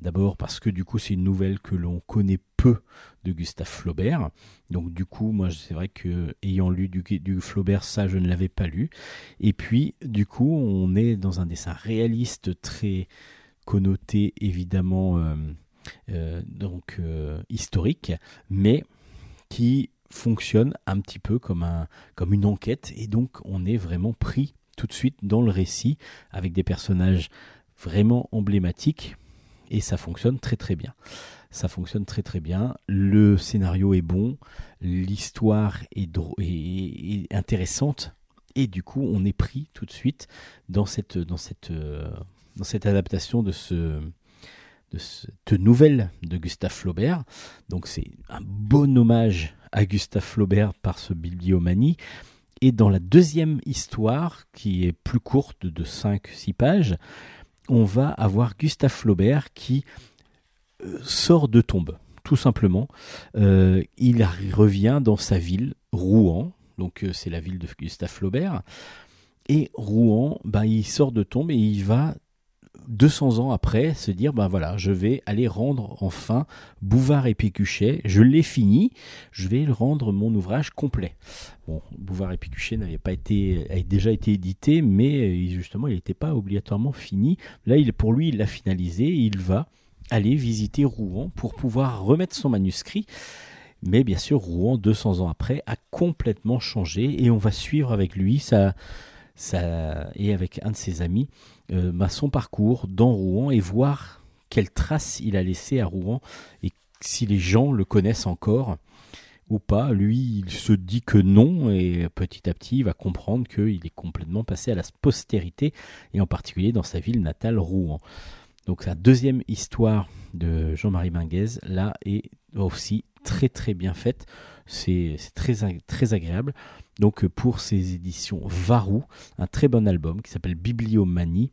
D'abord parce que du coup c'est une nouvelle que l'on connaît peu de Gustave Flaubert. Donc du coup moi c'est vrai que ayant lu du, du Flaubert ça je ne l'avais pas lu. Et puis du coup on est dans un dessin réaliste très connoté évidemment euh, euh, donc euh, historique, mais qui fonctionne un petit peu comme, un, comme une enquête et donc on est vraiment pris tout de suite dans le récit avec des personnages vraiment emblématiques et ça fonctionne très très bien. Ça fonctionne très très bien. Le scénario est bon, l'histoire est, est- est intéressante et du coup on est pris tout de suite dans cette, dans cette, euh, dans cette adaptation de ce de cette nouvelle de Gustave Flaubert. Donc c'est un bon hommage à Gustave Flaubert par ce Bibliomanie. Et dans la deuxième histoire, qui est plus courte de 5-6 pages, on va avoir Gustave Flaubert qui euh, sort de tombe, tout simplement. Euh, il revient dans sa ville, Rouen, donc euh, c'est la ville de Gustave Flaubert. Et Rouen, ben, il sort de tombe et il va 200 ans après se dire ben voilà je vais aller rendre enfin Bouvard et Pécuchet je l'ai fini. Je vais rendre mon ouvrage complet. Bon Bouvard et Pécuchet n'avait pas été avait déjà été édité mais euh, justement il n'était pas obligatoirement fini. Là il pour lui il l'a finalisé. Il va aller visiter Rouen pour pouvoir remettre son manuscrit. Mais bien sûr Rouen 200 ans après a complètement changé et on va suivre avec lui sa et avec un de ses amis euh, bah, son parcours dans Rouen et voir quelles traces il a laissé à Rouen et si les gens le connaissent encore ou pas. Lui, il se dit que non et petit à petit, il va comprendre qu'il est complètement passé à la postérité et en particulier dans sa ville natale, Rouen. Donc la deuxième histoire de Jean-Marie Minguez, là, est aussi très très bien faite. C'est très, très agréable. Donc euh, pour ces éditions Varou, un très bon album qui s'appelle Bibliomanie,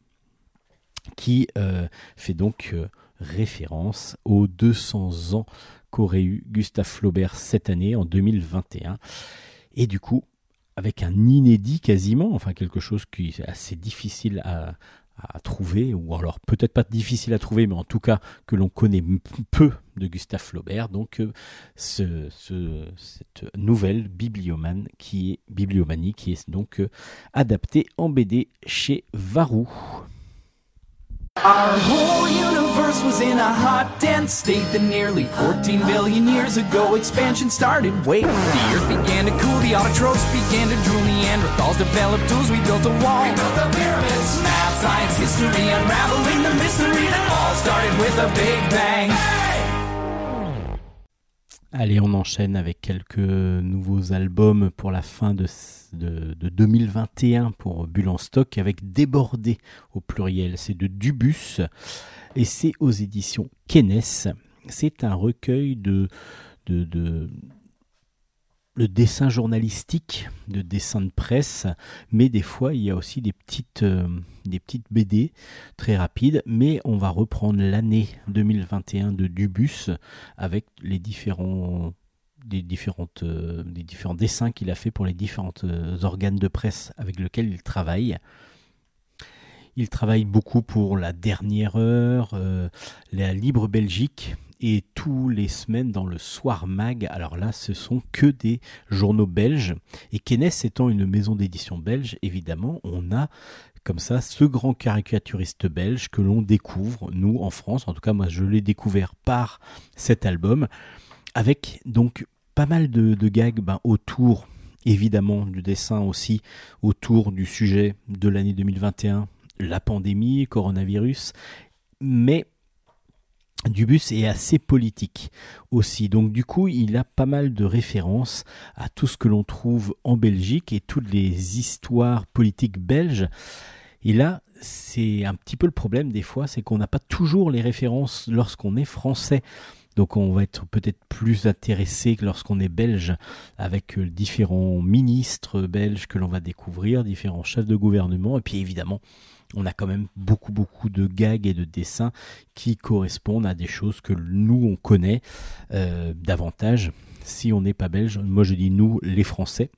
qui euh, fait donc euh, référence aux 200 ans qu'aurait eu Gustave Flaubert cette année, en 2021. Et du coup, avec un inédit quasiment, enfin quelque chose qui est assez difficile à, à trouver, ou alors peut-être pas difficile à trouver, mais en tout cas que l'on connaît peu de Gustave Flaubert. Donc euh, ce, ce- cette nouvelle bibliomane qui est bibliomanie qui est donc euh, adaptée en BD chez Varou. Our whole universe was in a hot, dense state that nearly 14 billion years ago expansion started. Wait, the earth began to cool, the autotrophs began to drool, Neanderthals developed tools, we built a wall. We built the pyramids. Allez, on enchaîne avec quelques nouveaux albums pour la fin de, de, de 2021 pour Bulle en stock avec Débordé au pluriel. C'est de Dubus et c'est aux éditions Kenes. C'est un recueil de, de dessins journalistiques, de dessins de presse, mais des fois il y a aussi des petites, euh, BD très rapides. Mais on va reprendre l'année 2021 de Dubus avec les euh, différents dessins qu'il a fait pour les différents organes de presse avec lesquels il travaille. Il travaille beaucoup pour la dernière heure, euh, la Libre Belgique et tous les semaines dans le Soir Mag. Alors là, ce sont que des journaux belges. Et Kenes étant une maison d'édition belge, évidemment, on a comme ça ce grand caricaturiste belge que l'on découvre, nous, en France. En tout cas, moi, je l'ai découvert par cet album, avec donc pas mal de, gags ben, autour, évidemment, du dessin aussi, autour du sujet de l'année 2021, la pandémie, coronavirus, mais Dubus est assez politique aussi. Donc du coup, il a pas mal de références à tout ce que l'on trouve en Belgique et toutes les histoires politiques belges. Et là, c'est un petit peu le problème des fois, c'est qu'on n'a pas toujours les références lorsqu'on est français. Donc on va être peut-être plus intéressé que lorsqu'on est belge avec euh, différents ministres belges que l'on va découvrir, différents chefs de gouvernement. Et puis évidemment, on a quand même beaucoup beaucoup de gags et de dessins qui correspondent à des choses que nous on connaît euh, davantage si on n'est pas belge. Moi je dis nous les Français.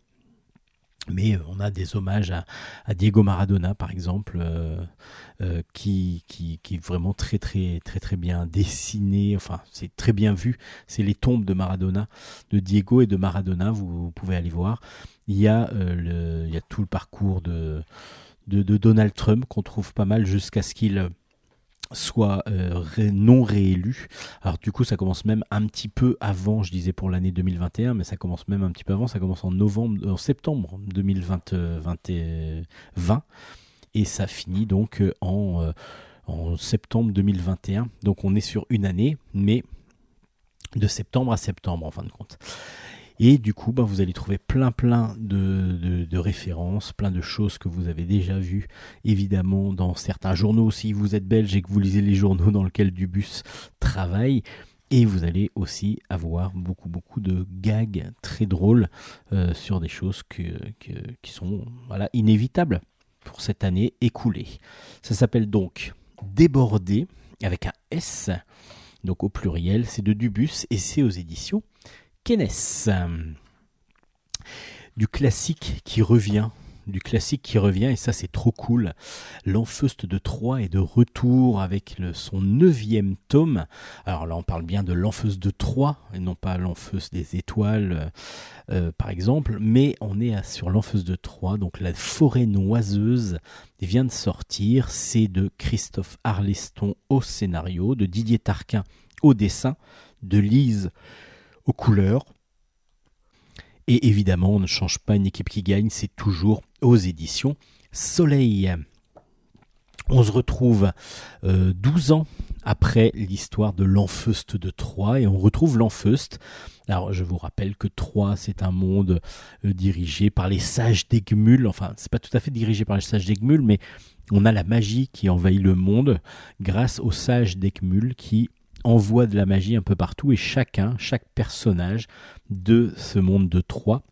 Mais euh, on a des hommages à, Diego Maradona, par exemple, euh, qui, qui, est vraiment très très très très bien dessiné. Enfin, c'est très bien vu. C'est les tombes de Maradona, de Diego et de Maradona. Vous, pouvez aller voir. Il y a tout le parcours de de, Donald Trump qu'on trouve pas mal jusqu'à ce qu'il soit euh, non réélu. Alors du coup, ça commence même un petit peu avant, je disais pour l'année 2021, mais ça commence même un petit peu avant, ça commence en novembre, en septembre 2020, euh, 20, et- 20, et ça finit donc euh, euh, en septembre 2021. Donc on est sur une année, mais de septembre à septembre en fin de compte. Et du coup, bah, vous allez trouver plein plein de, références, plein de choses que vous avez déjà vues, évidemment, dans certains journaux. Si vous êtes belge et que vous lisez les journaux dans lesquels Dubus travaille, et vous allez aussi avoir beaucoup beaucoup de gags très drôles euh, sur des choses qui sont inévitables pour cette année écoulée. Ça s'appelle donc Débordé avec un S, donc au pluriel, c'est de Dubus et c'est aux éditions Du classique qui revient, du classique qui revient, et ça c'est trop cool. L'Enfeuste de Troyes est de retour avec son neuvième tome. Alors là on parle bien de l'Enfeuste de Troyes, et non pas l'Enfeuste des étoiles, euh, euh, par exemple, mais on est sur l'Enfeuste de Troyes, donc la forêt noiseuse vient de sortir. C'est de Christophe Arleston au scénario, de Didier Tarquin au dessin, de Lise aux couleurs. Et évidemment, on ne change pas une équipe qui gagne, c'est toujours aux éditions Soleil. On se retrouve euh, 12 ans après l'histoire de l'Enfeust de Troie et on retrouve l'Enfeust. Alors je vous rappelle que Troie c'est un monde euh, dirigé par les sages d'Egmul, enfin c'est pas tout à fait dirigé par les sages d'Egmul mais on a la magie qui envahit le monde grâce aux sages d'Egmul qui envoient de la magie un peu partout et chacun, chaque personnage de ce monde de Troie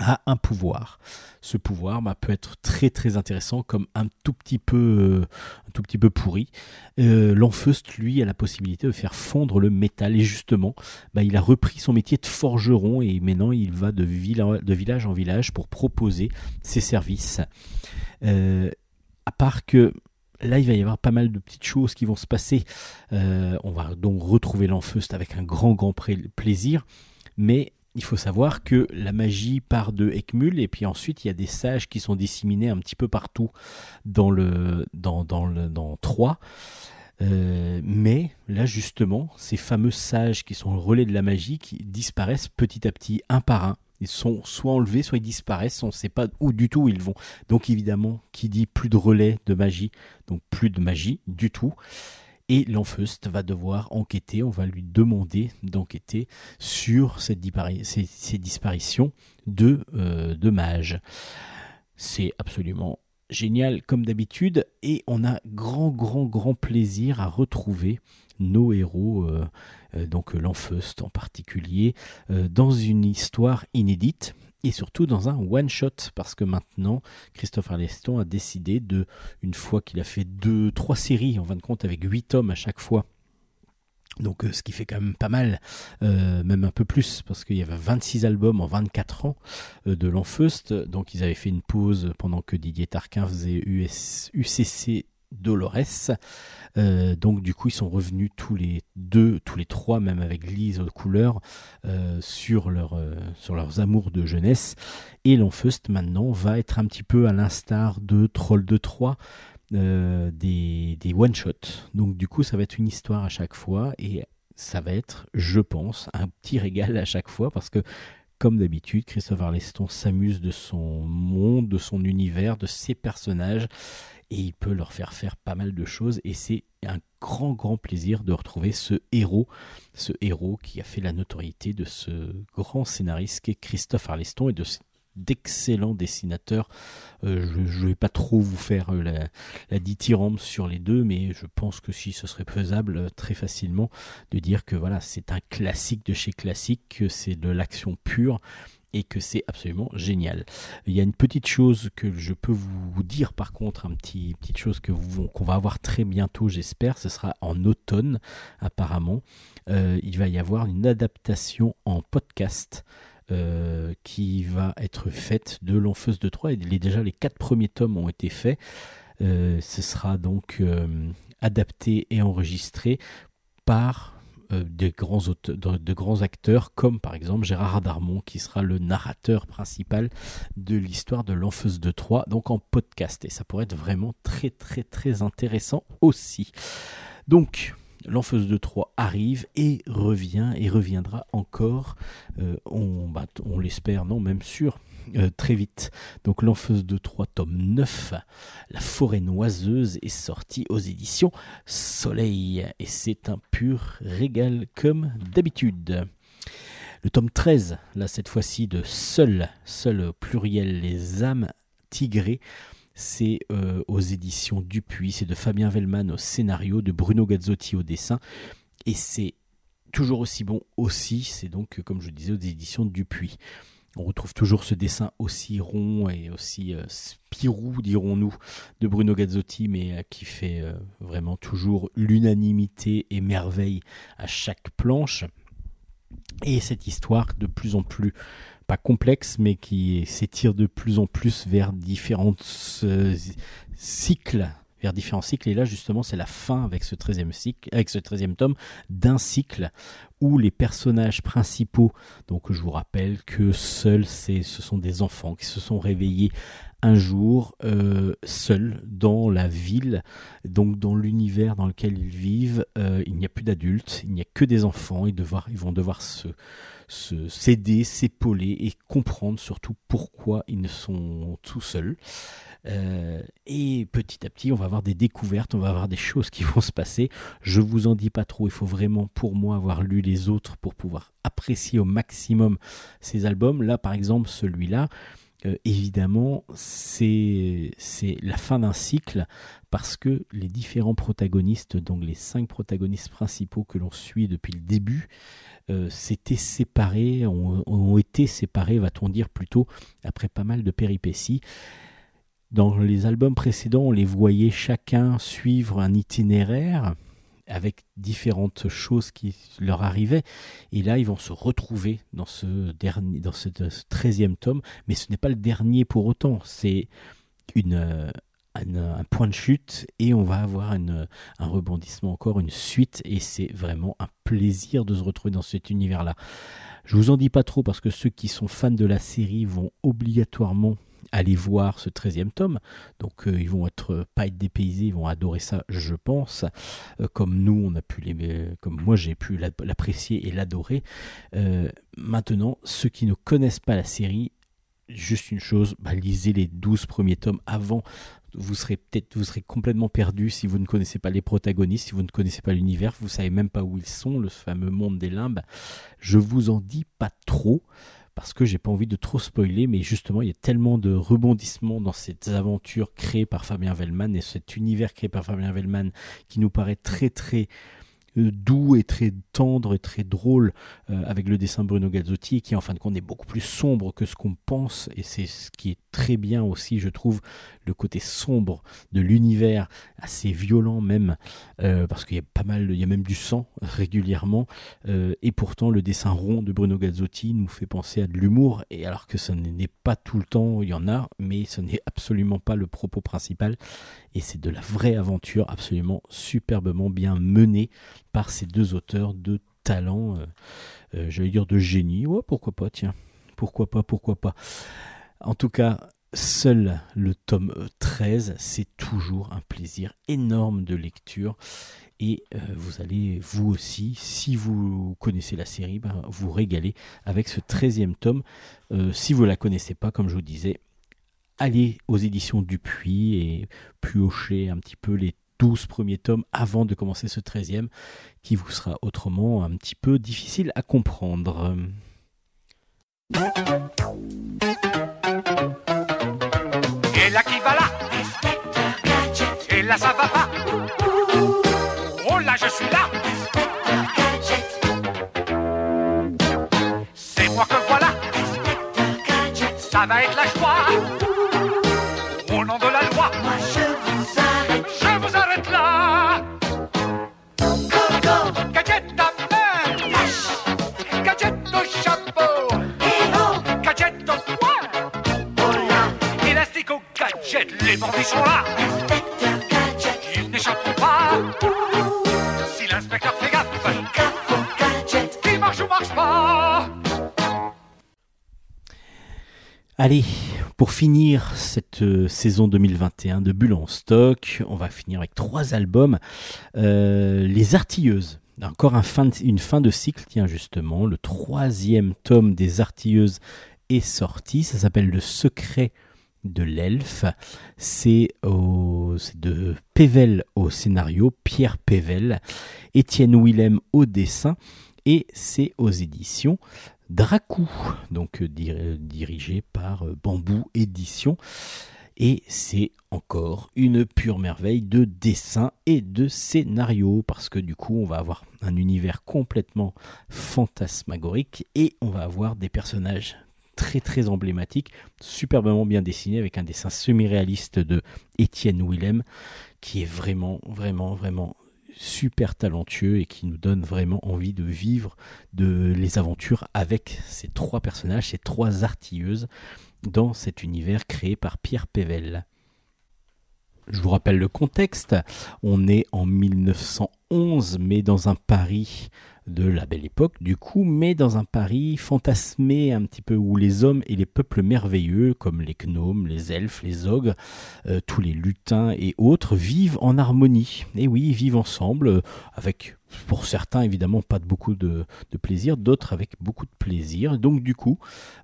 a un pouvoir. Ce pouvoir bah, peut être très très intéressant comme un tout petit peu, euh, un tout petit peu pourri. Euh, lui, a la possibilité de faire fondre le métal et justement, bah, il a repris son métier de forgeron et maintenant il va de, de village en village pour proposer ses services. Euh, à part que là, il va y avoir pas mal de petites choses qui vont se passer. Euh, on va donc retrouver l'Enfeust avec un grand grand plaisir, mais il faut savoir que la magie part de Ekmul et puis ensuite il y a des sages qui sont disséminés un petit peu partout dans le dans, le dans. Euh, mais là justement, ces fameux sages qui sont le relais de la magie qui disparaissent petit à petit un par un. Ils sont soit enlevés, soit ils disparaissent, on ne sait pas où du tout ils vont. Donc évidemment, qui dit plus de relais de magie, donc plus de magie du tout. Et l'Enfeust va devoir enquêter, on va lui demander d'enquêter sur cette ces, disparitions de, euh, de mages. C'est absolument génial comme d'habitude et on a grand grand grand plaisir à retrouver nos héros, euh, euh, donc l'Enfeust en particulier, dans une histoire inédite et surtout dans un one shot parce que maintenant Christophe Arleston a décidé de une fois qu'il a fait deux trois séries en fin de compte avec huit tomes à chaque fois donc euh, ce qui fait quand même pas mal, euh, même un peu plus, parce qu'il y avait 26 albums en 24 ans euh, de l'Enfeust. Donc ils avaient fait une pause pendant que Didier Tarquin faisait US, UCC Dolores. Euh, donc du coup, ils sont revenus tous les deux, tous les trois, même avec Lise aux couleurs, euh, sur, leur, euh, sur leurs amours de jeunesse. Et l'Enfeust maintenant va être un petit peu à l'instar de Troll de Troie. des, des one-shots. Donc du coup, ça va être une histoire à chaque fois et ça va être, je pense, un petit régal à chaque fois parce que comme d'habitude, Christophe Arleston s'amuse de son monde, de son univers, de ses personnages et il peut leur faire faire pas mal de choses et c'est un grand grand plaisir de retrouver ce héros, ce héros qui a fait la notoriété de ce grand scénariste qui est Christophe Arleston et de d'excellents dessinateurs. Euh, je ne vais pas trop vous faire euh, la, la dithyrambe sur les deux, mais je pense que si ce serait faisable euh, très facilement de dire que voilà, c'est un classique de chez classique, que c'est de l'action pure et que c'est absolument génial. Il y a une petite chose que je peux vous dire par contre, un petit petite chose que qu'on va avoir très bientôt, j'espère, ce sera en automne apparemment. Euh, il va y avoir une adaptation en podcast. Euh, qui va être faite de l'Enfeuse de Troyes. Et déjà, les quatre premiers tomes ont été faits. Euh, ce sera donc adapté et enregistré par euh, de, grands acteurs comme par exemple Gérard Darmon qui sera le narrateur principal de l'histoire de l'Enfeuse de Troyes, donc en podcast. Et ça pourrait être vraiment très très très intéressant aussi. Donc l'Enfeuse de Troyes arrive et revient et reviendra encore, euh, bah, on l'espère, non même sûr, euh, très vite. Donc l'Enfeuse de 3 tome 9, La forêt noiseuse est sortie aux éditions Soleil et c'est un pur régal comme d'habitude. Le tome 13, là cette fois-ci de Seul, seul pluriel les âmes tigrées, c'est euh, aux éditions Dupuis, c'est de Fabien Vellman au scénario, de Bruno Gazzotti au dessin et c'est toujours aussi bon aussi, c'est donc comme je disais aux éditions Dupuis. On retrouve toujours ce dessin aussi rond et aussi euh, spirou, dirons-nous, de Bruno Gazzotti, mais euh, qui fait euh, vraiment toujours l'unanimité et merveille à chaque planche. Et cette histoire de plus en plus, pas complexe, mais qui s'étire de plus en plus vers différents cycles vers différents cycles. Et là, justement, c'est la fin avec ce 13e, cycle, avec ce 13 tome d'un cycle où les personnages principaux, donc je vous rappelle que seuls, ce sont des enfants qui se sont réveillés un jour euh, seuls dans la ville, donc dans l'univers dans lequel ils vivent, euh, il n'y a plus d'adultes, il n'y a que des enfants, ils, devoir, ils vont devoir se, se s'aider, s'épauler et comprendre surtout pourquoi ils ne sont tout seuls. Euh, et petit à petit, on va avoir des découvertes, on va avoir des choses qui vont se passer. Je vous en dis pas trop, il faut vraiment pour moi avoir lu les autres pour pouvoir apprécier au maximum ces albums. Là, par exemple, celui-là, euh, évidemment, c'est la fin d'un cycle parce que les différents protagonistes, donc les cinq protagonistes principaux que l'on suit depuis le début, euh, s'étaient séparés, ont, ont, été séparés, va-t-on dire plutôt, après pas mal de péripéties. Dans les albums précédents, on les voyait chacun suivre un itinéraire avec différentes choses qui leur arrivaient. Et là, ils vont se retrouver dans ce dernier, dans ce, 13e tome. Mais ce n'est pas le dernier pour autant. C'est un, point de chute et on va avoir un rebondissement encore, une suite. Et c'est vraiment un plaisir de se retrouver dans cet univers-là. Je vous en dis pas trop parce que ceux qui sont fans de la série vont obligatoirement aller voir ce 13e tome. Donc euh, ils vont être euh, pas être dépaysés, ils vont adorer ça, je pense. Euh, comme nous, on a pu les, comme moi j'ai pu l'apprécier et l'adorer. maintenant, ceux qui ne connaissent pas la série, juste une chose, bah, lisez les 12 premiers tomes avant. Vous serez peut-être, vous serez complètement perdu si vous ne connaissez pas les protagonistes, si vous ne connaissez pas l'univers, vous savez même pas où ils sont, le fameux monde des limbes. Je vous en dis pas trop parce que j'ai pas envie de trop spoiler, mais justement, il y a tellement de rebondissements dans cette aventure créée par Fabien Vellman et cet univers créé par Fabien Vellman qui nous paraît très très doux et très tendre et très drôle euh, avec le dessin de Bruno Gazzotti qui en fin de compte est beaucoup plus sombre que ce qu'on pense. Et c'est ce qui est très bien aussi je trouve le côté sombre de l'univers assez violent même euh, parce qu'il y a pas mal il y a même du sang régulièrement. Et pourtant le dessin rond de Bruno Gazzotti nous fait penser à de l'humour. Et alors que ce n'est pas tout le temps il y en a mais ce n'est absolument pas le propos principal. Et c'est de la vraie aventure absolument superbement bien menée par ces deux auteurs de talent, euh, euh, j'allais dire de génie. Pourquoi pas, tiens. Pourquoi pas, pourquoi pas. En tout cas, seul le tome 13, c'est toujours un plaisir énorme de lecture. Et euh, vous allez, vous aussi, si vous connaissez la série, ben, vous régaler avec ce 13e tome. si vous ne la connaissez pas, comme je vous disais, allez aux éditions Dupuis et piocher un petit peu les 12 premiers tomes avant de commencer ce 13e, qui vous sera autrement un petit peu difficile à comprendre. Et là qui va là Et là ça va pas Oh là je suis là C'est moi que voilà. Ça va être la joie. Au nom de la Les bandits sont là. Ils n'échapperont pas. Si l'inspecteur fait gaffe. Qui marche ou marche pas. Allez, pour finir cette euh, saison 2021 de Bulle en stock, on va finir avec trois albums. Euh, Les Artilleuses. Encore une fin de cycle, tiens justement. Le troisième tome des Artilleuses est sorti. Ça s'appelle Le secret de l'elfe. C'est de Pével au scénario, Pierre Pével, Étienne Willem au dessin. Et c'est aux éditions Dracou, donc euh, euh, dirigé par euh, Bambou Édition. Et c'est encore une pure merveille de dessin et de scénario, parce que du coup, on va avoir un univers complètement fantasmagorique et on va avoir des personnages très très emblématiques, superbement bien dessinés, avec un dessin semi-réaliste de Étienne Willem, qui est vraiment, vraiment, vraiment super talentueux et qui nous donne vraiment envie de vivre de les aventures avec ces trois personnages, ces trois artilleuses dans cet univers créé par Pierre Pével. Je vous rappelle le contexte. On est en 1911, mais dans un Paris de la belle époque, du coup, mais dans un Paris fantasmé un petit peu où les hommes et les peuples merveilleux, comme les gnomes, les elfes, les ogres, euh, tous les lutins et autres, vivent en harmonie. Et oui, vivent ensemble, euh, avec, pour certains, évidemment, pas de beaucoup de, de plaisir, d'autres avec beaucoup de plaisir. Donc, du coup,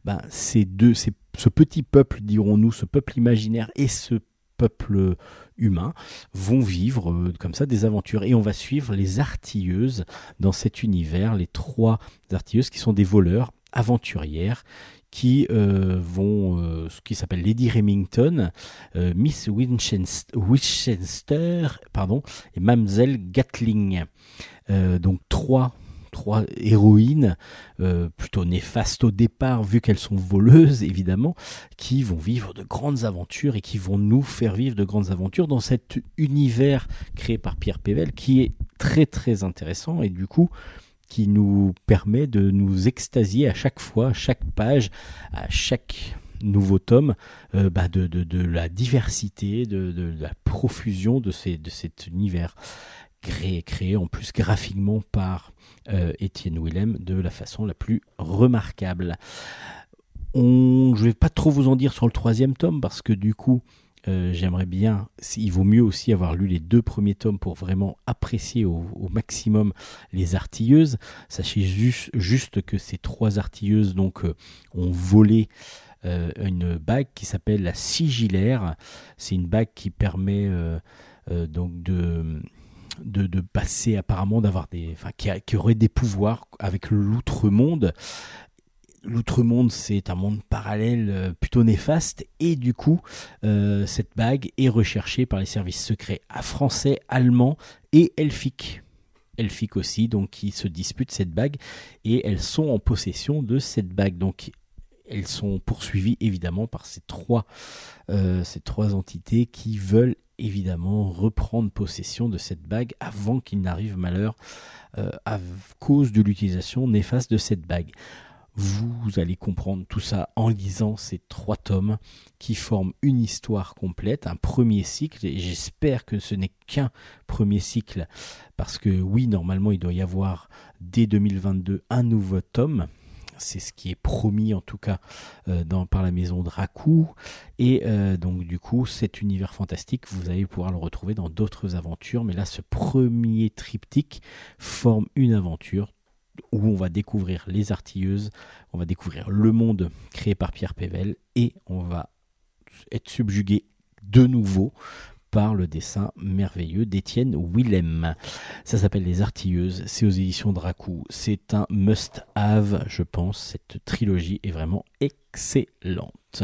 ben, ces deux, ces, ce petit peuple, dirons-nous, ce peuple imaginaire et ce peuple humain vont vivre euh, comme ça des aventures. Et on va suivre les artilleuses dans cet univers, les trois artilleuses qui sont des voleurs aventurières qui euh, vont, euh, qui s'appelle Lady Remington, Miss Winchester, pardon, et Mademoiselle Gatling. Donc trois trois héroïnes euh, plutôt néfastes au départ vu qu'elles sont voleuses évidemment qui vont vivre de grandes aventures et qui vont nous faire vivre de grandes aventures dans cet univers créé par Pierre Pével qui est très très intéressant et du coup qui nous permet de nous extasier à chaque fois, à chaque page, à chaque nouveau tome, euh, bah, de, de, de la diversité, de, de la profusion de, ces, de cet univers créé, créé en plus graphiquement par Étienne Willem de la façon la plus remarquable. Je ne vais pas trop vous en dire sur le troisième tome parce que du coup, euh, j'aimerais bien, il vaut mieux aussi avoir lu les deux premiers tomes pour vraiment apprécier au, maximum les artilleuses. Sachez juste, que ces trois artilleuses donc euh, ont volé euh, une bague qui s'appelle la sigillaire. C'est une bague qui permet euh, euh, donc de de, passer apparemment d'avoir des enfin qui, aurait des pouvoirs avec l'outre-monde. L'outre-monde c'est un monde parallèle euh, plutôt néfaste. Et du coup euh, cette bague est recherchée par les services secrets français, allemand et elfique elfique aussi donc qui se disputent cette bague et elles sont en possession de cette bague. Donc elles sont poursuivies évidemment par ces trois euh, ces trois entités qui veulent évidemment reprendre possession de cette bague avant qu'il n'arrive malheur euh, à cause de l'utilisation néfaste de cette bague. Vous allez comprendre tout ça en lisant ces trois tomes qui forment une histoire complète, un premier cycle, et j'espère que ce n'est qu'un premier cycle, parce que oui, normalement, il doit y avoir dès 2022 un nouveau tome. C'est ce qui est promis en tout cas euh, par la maison Dracou. Et euh, donc du coup, cet univers fantastique, vous allez pouvoir le retrouver dans d'autres aventures. Mais là, ce premier triptyque forme une aventure où on va découvrir les artilleuses, on va découvrir le monde créé par Pierre Pével et on va être subjugué de nouveau le dessin merveilleux d'Étienne Willem. Ça s'appelle Les Artilleuses, c'est aux éditions Dracou. C'est un must-have, je pense. Cette trilogie est vraiment excellente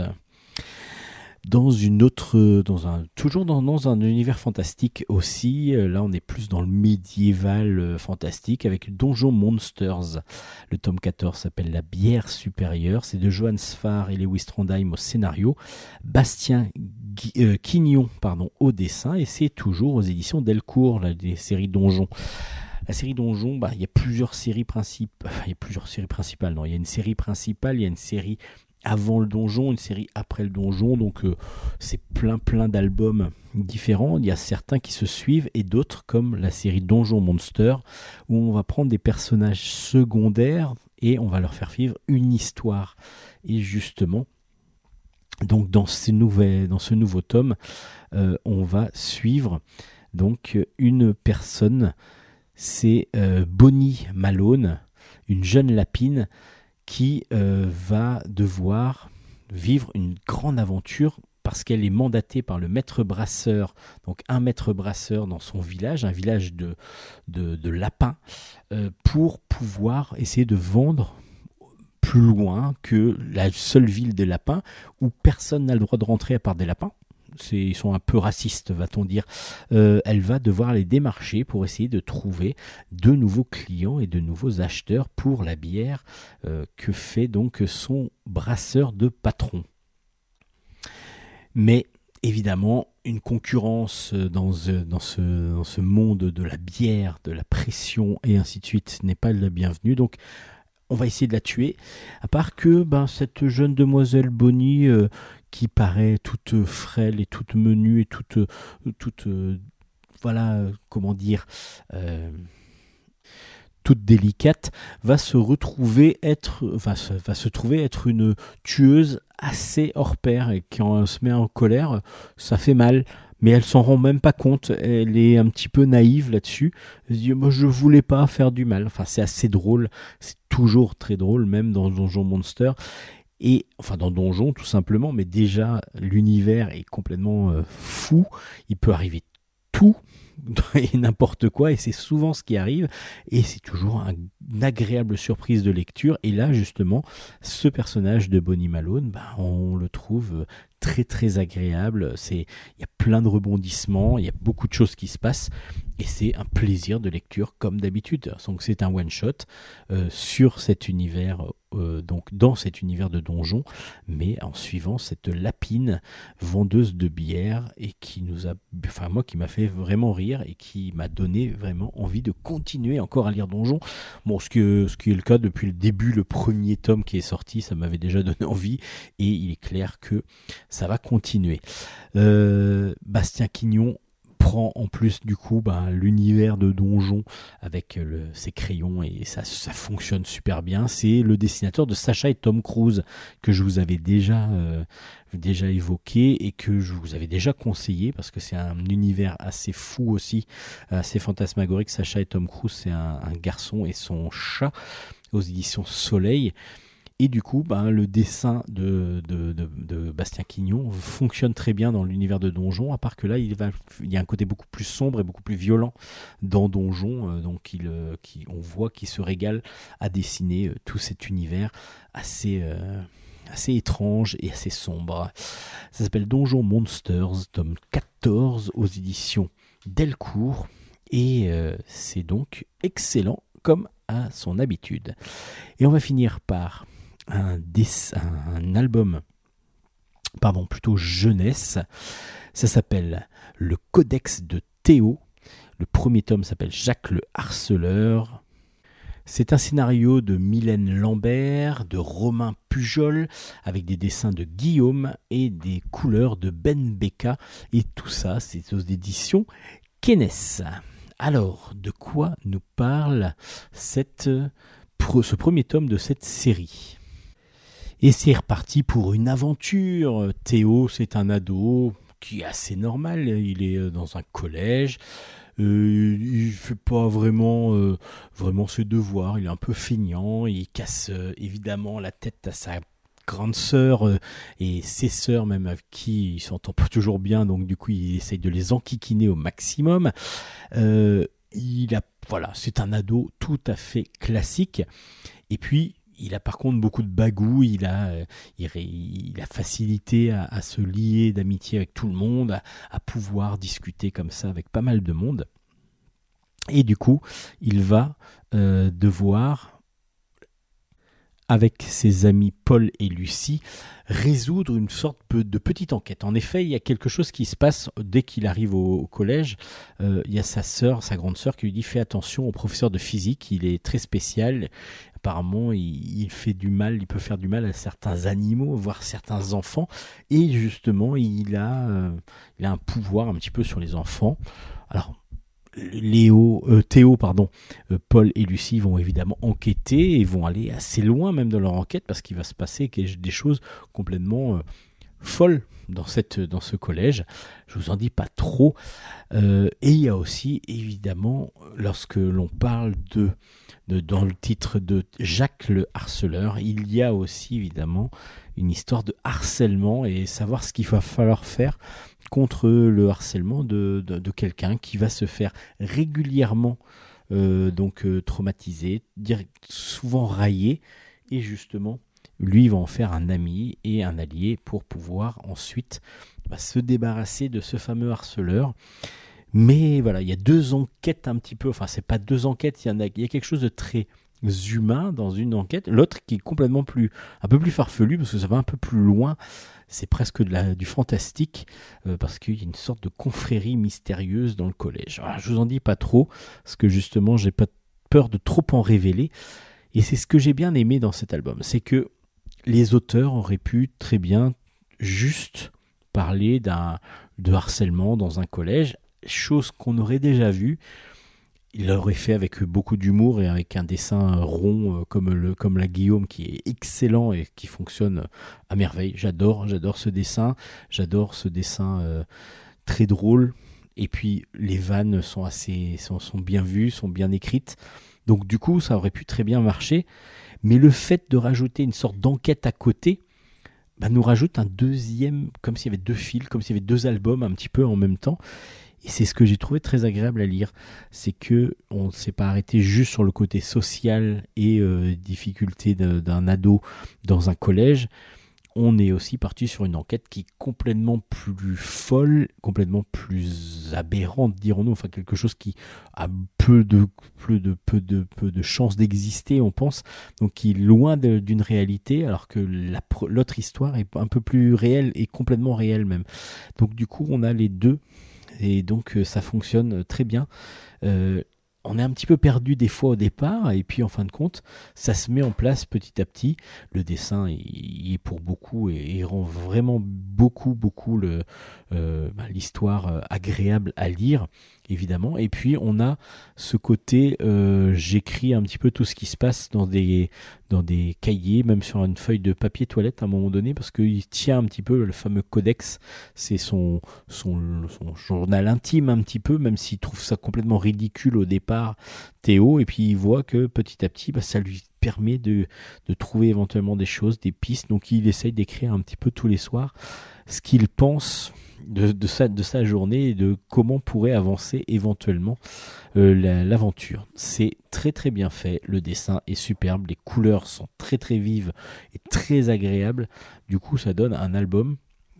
dans une autre, dans un, toujours dans, dans un univers fantastique aussi. Euh, Là, on est plus dans le médiéval euh, fantastique avec Donjon Monsters. Le tome 14 s'appelle La bière supérieure. C'est de Johann Sfar et Lewis Trondheim au scénario. Bastien euh, Quignon, pardon, au dessin. Et c'est toujours aux éditions Delcourt, là, des séries Donjon. La série Donjon, bah, il y a plusieurs séries principales. Enfin, il y a plusieurs séries principales. Non, il y a une série principale, il y a une série avant le donjon, une série après le donjon, donc euh, c'est plein plein d'albums différents. Il y a certains qui se suivent et d'autres comme la série Donjon Monster où on va prendre des personnages secondaires et on va leur faire vivre une histoire. Et justement, donc dans, ce nouveau tome, euh, on va suivre donc une personne, c'est euh, Bonnie Malone, une jeune lapine qui euh, va devoir vivre une grande aventure parce qu'elle est mandatée par le maître brasseur, donc un maître brasseur dans son village, un village de, lapins, euh, pour pouvoir essayer de vendre plus loin que la seule ville des lapins où personne n'a le droit de rentrer à part des lapins. Ils sont un peu racistes, va-t-on dire. Euh, elle va devoir les démarcher pour essayer de trouver de nouveaux clients et de nouveaux acheteurs pour la bière euh, que fait donc son brasseur de patron? Mais évidemment, une concurrence euh, dans ce, monde de la bière, de la pression et ainsi de suite n'est pas la bienvenue. Donc, on va essayer de la tuer. À part que ben, cette jeune demoiselle Bonnie, qui paraît toute frêle et toute menue et toute, toute voilà, comment dire, euh, toute délicate, va se retrouver être, va se, va se trouver être une tueuse assez hors pair et quand elle se met en colère, ça fait mal. Mais elle s'en rend même pas compte. Elle est un petit peu naïve là-dessus. Elle se dit, moi, je voulais pas faire du mal. Enfin, c'est assez drôle. C'est toujours très drôle, même dans Donjon Monster. Et enfin dans Donjon tout simplement, mais déjà l'univers est complètement euh, fou. Il peut arriver tout et n'importe quoi et c'est souvent ce qui arrive. Et c'est toujours un- une agréable surprise de lecture. Et là justement ce personnage de Bonnie Malone ben, on le trouve très très agréable. C'est il y a plein de rebondissements il y a beaucoup de choses qui se passent. Et c'est un plaisir de lecture comme d'habitude. Donc c'est un one shot euh, sur cet univers euh, donc dans cet univers de donjon mais en suivant cette lapine vendeuse de bière et qui nous a, enfin moi qui m'a fait vraiment rire et qui m'a donné vraiment envie de continuer encore à lire Donjon. Bon, ce, qui est le cas depuis le début, le premier tome qui est sorti, ça m'avait déjà donné envie et il est clair que ça va continuer. Euh, Bastien Quignon prend en plus du coup ben, l'univers de Donjon avec euh, le, ses crayons et ça, ça fonctionne super bien. C'est le dessinateur de Sacha et Tom Cruise que je vous avais déjà euh, déjà évoqué et que je vous avais déjà conseillé parce que c'est un univers assez fou aussi, assez fantasmagorique. Sacha et Tom Cruise, c'est un, un garçon et son chat aux éditions Soleil. Et du coup, ben, le dessin de, Bastien Quignon fonctionne très bien dans l'univers de Donjon, à part que là, il, y a un côté beaucoup plus sombre et beaucoup plus violent dans Donjon. euh, donc, euh, qui, on voit qu'il se régale à dessiner euh, tout cet univers assez, étrange et assez sombre. Ça s'appelle Donjon Monsters, tome 14 aux éditions Delcourt. Et c'est donc excellent comme à son habitude. Et on va finir par un, un album, pardon, plutôt jeunesse. Ça s'appelle Le Codex de Théo. Le premier tome s'appelle Jacques le Harceleur. C'est un scénario de Mylène Lambert, de Romain Pujol, avec des dessins de Guillaume et des couleurs de Ben Becca. Et tout ça, c'est aux éditions Kenes. Alors, de quoi nous parle ce premier tome de cette série? Et c'est reparti pour une aventure. Théo, c'est un ado qui est assez normal. Il est euh, dans un collège. Euh, il fait pas vraiment, euh, vraiment ses devoirs. Il est un peu feignant. Il casse euh, évidemment la tête à sa grande sœur et ses sœurs même avec qui il s'entend pas toujours bien. Donc du coup, il essaye de les enquiquiner au maximum. Il a, voilà, c'est un ado tout à fait classique. Et puis, il a par contre beaucoup de bagou. Il a, euh, il, a facilité à, se lier d'amitié avec tout le monde, à, pouvoir discuter comme ça avec pas mal de monde. Et du coup, il va euh, devoir avec ses amis Paul et Lucie, résoudre une sorte de petite enquête. En effet, il y a quelque chose qui se passe dès qu'il arrive au, au collège. Euh, il y a sa sœur, sa grande sœur, qui lui dit fais attention au professeur de physique, il est très spécial. Apparemment, il, fait du mal, il peut faire du mal à certains animaux, voire certains enfants. Et justement, il a, euh, il a un pouvoir un petit peu sur les enfants. Alors, Léo, euh, Théo, pardon, euh, Paul et Lucie vont évidemment enquêter et vont aller assez loin même dans leur enquête parce qu'il va se passer des choses complètement folles dans, cette, dans ce collège. Je vous en dis pas trop. Et il y a aussi évidemment, lorsque l'on parle de dans le titre de Jacques le harceleur, il y a aussi évidemment une histoire de harcèlement et savoir ce qu'il va falloir faire contre le harcèlement de, quelqu'un qui va se faire régulièrement euh, donc euh, traumatisé, souvent raillé, et justement, lui va en faire un ami et un allié pour pouvoir ensuite bah, se débarrasser de ce fameux harceleur. Mais voilà, il y a deux enquêtes un petit peu, enfin c'est pas deux enquêtes, il y, a, quelque chose de très humain dans une enquête, l'autre qui est complètement plus, un peu plus farfelu parce que ça va un peu plus loin, c'est presque du fantastique euh, parce qu'il y a une sorte de confrérie mystérieuse dans le collège. Alors, je vous en dis pas trop parce que justement j'ai pas peur de trop en révéler et c'est ce que j'ai bien aimé dans cet album, c'est que les auteurs auraient pu très bien juste parler d'un de harcèlement dans un collège, chose qu'on aurait déjà vue. Il l'aurait fait avec beaucoup d'humour et avec un dessin rond euh, comme, le, comme la Guillaume qui est excellent et qui fonctionne à merveille. J'adore, j'adore ce dessin. J'adore ce dessin euh, très drôle. Et puis les vannes sont assez sont, bien vues, sont bien écrites. Donc du coup, ça aurait pu très bien marcher. Mais le fait de rajouter une sorte d'enquête à côté, bah, nous rajoute un deuxième, comme s'il y avait deux fils, comme s'il y avait deux albums un petit peu en même temps. Et c'est ce que j'ai trouvé très agréable à lire, c'est que on ne s'est pas arrêté juste sur le côté social et euh, difficulté d'un ado dans un collège. On est aussi parti sur une enquête qui est complètement plus folle, complètement plus aberrante, dirons-nous, enfin quelque chose qui a peu de peu de peu de peu de chances d'exister, on pense, donc qui est loin d'une réalité, alors que l'autre histoire est un peu plus réelle et complètement réelle même. Donc du coup, on a les deux et donc euh, ça fonctionne euh, très bien. Euh, on est un petit peu perdu des fois au départ, et puis en fin de compte, ça se met en place petit à petit. Le dessin, il, est pour beaucoup et rend vraiment beaucoup, beaucoup bah, l'histoire agréable à lire, évidemment. Et puis on a ce côté, euh, j'écris un petit peu tout ce qui se passe dans des, dans des cahiers, même sur une feuille de papier toilette à un moment donné, parce qu'il tient un petit peu le fameux codex, c'est son, son, journal intime un petit peu, même s'il trouve ça complètement ridicule au départ, Théo, et puis il voit que petit à petit, bah, ça lui permet de, de trouver éventuellement des choses, des pistes, donc il essaye d'écrire un petit peu tous les soirs ce qu'il pense de, de, sa, de sa journée et de comment pourrait avancer éventuellement euh, la- l'aventure. C'est très très bien fait, le dessin est superbe, les couleurs sont très très vives et très agréables. Du coup, ça donne un album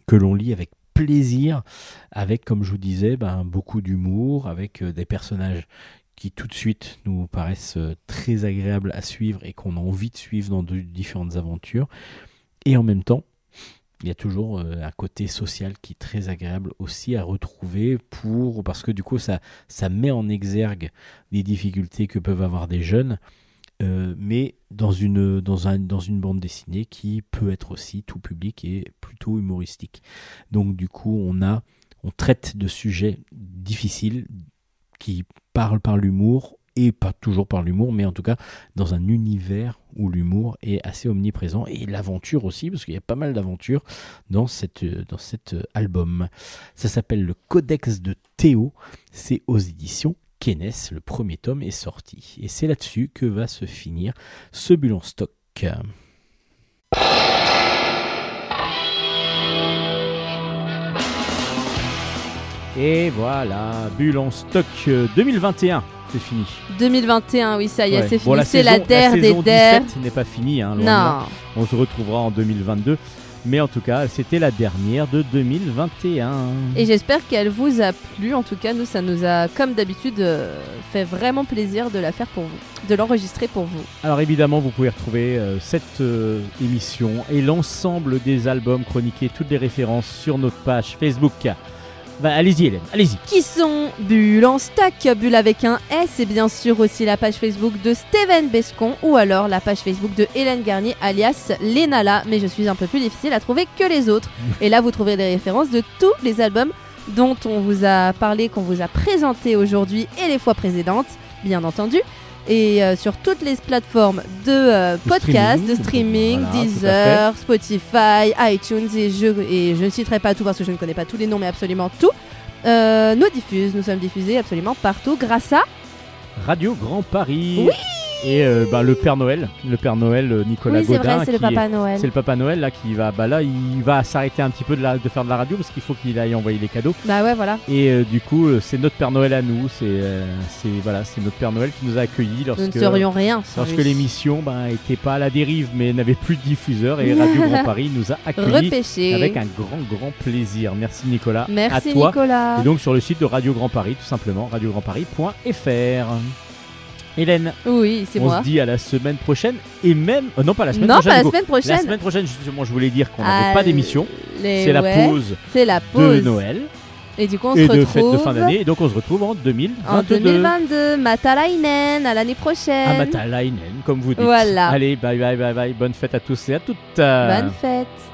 que l'on lit avec plaisir, avec, comme je vous disais, ben, beaucoup d'humour, avec euh, des personnages qui tout de suite nous paraissent euh, très agréables à suivre et qu'on a envie de suivre dans de différentes aventures. Et en même temps, il y a toujours euh, un côté social qui est très agréable aussi à retrouver pour parce que du coup ça met en exergue les difficultés que peuvent avoir des jeunes euh, mais dans une dans un dans une bande dessinée qui peut être aussi tout public et plutôt humoristique. Donc du coup on a on traite de sujets difficiles qui parlent par l'humour et pas toujours par l'humour, mais en tout cas dans un univers où l'humour est assez omniprésent et l'aventure aussi, parce qu'il y a pas mal d'aventures dans, cet album. Ça s'appelle le Codex de Théo, c'est aux éditions Kenes, le premier tome est sorti. Et c'est là-dessus que va se finir ce bulle en stock. Et voilà, bulle stock euh, 2021, c'est fini. 2021, oui, ça y est, Ouais. c'est Bon, fini. c'est la der des saison der. 17 n'est pas finie, hein. Non. On se retrouvera en 2022. Mais en tout cas, c'était la dernière de 2021. Et j'espère qu'elle vous a plu. En tout cas, nous, ça nous a, comme d'habitude, euh, fait vraiment plaisir de la faire pour vous, de l'enregistrer pour vous. Alors évidemment, vous pouvez retrouver euh, cette euh, émission et l'ensemble des albums chroniqués, toutes les références sur notre page Facebook. Bah, allez-y Hélène, allez-y. Qui sont Bulle en stack, Bulle avec un S, et bien sûr aussi la page Facebook de Steven Bescon ou alors la page Facebook de Hélène Garnier alias Lenala. Mais je suis un peu plus difficile à trouver que les autres. Et là, vous trouverez des références de tous les albums dont on vous a parlé, qu'on vous a présenté aujourd'hui et les fois précédentes, bien entendu. Et euh, sur toutes les plateformes de euh, De podcast, streaming. de streaming, Voilà, Deezer, Spotify, iTunes et je, et je ne citerai pas tout parce que je ne connais pas tous les noms, mais absolument tout. Euh, nous diffuse, nous sommes diffusés absolument partout grâce à Radio Grand Paris. Oui Et euh, bah, le Père Noël, le Père Noël euh, Nicolas Oui, c'est Godin. c'est le est- Papa Noël. C'est le Papa Noël là qui va, bah là, il va s'arrêter un petit peu de, la- de faire de la radio parce qu'il faut qu'il aille envoyer les cadeaux. Bah ouais, voilà. Et euh, du coup, c'est notre Père Noël à nous. C'est, euh, voilà, c'est notre Père Noël qui nous a accueillis Nous ne lorsque, serions rien sans lorsque l'émission bah, était pas à la dérive, mais n'avait plus de diffuseur. Et Radio Grand Paris nous a accueillis Repêché. avec un grand, grand plaisir. Merci Nicolas. Merci à toi. Nicolas. Et donc sur le site de Radio Grand Paris, tout simplement, radiograndparis.fr. Hélène, Oui, c'est on moi. se dit à la semaine prochaine et même euh, non pas la semaine Non, prochaine. pas la semaine prochaine. La semaine prochaine, justement, je voulais dire qu'on n'avait Ah, pas d'émission. les- C'est la ouais, pause C'est la de pause. Noël Et du coup, on et se de retrouve fête de fin d'année. Et donc on se retrouve en 2022. en 2022. Matalainen, à l'année prochaine. À Matalainen, comme vous dites. Voilà. Allez, bye bye bye bye. Bonne fête à tous et à toutes. Bonne fête.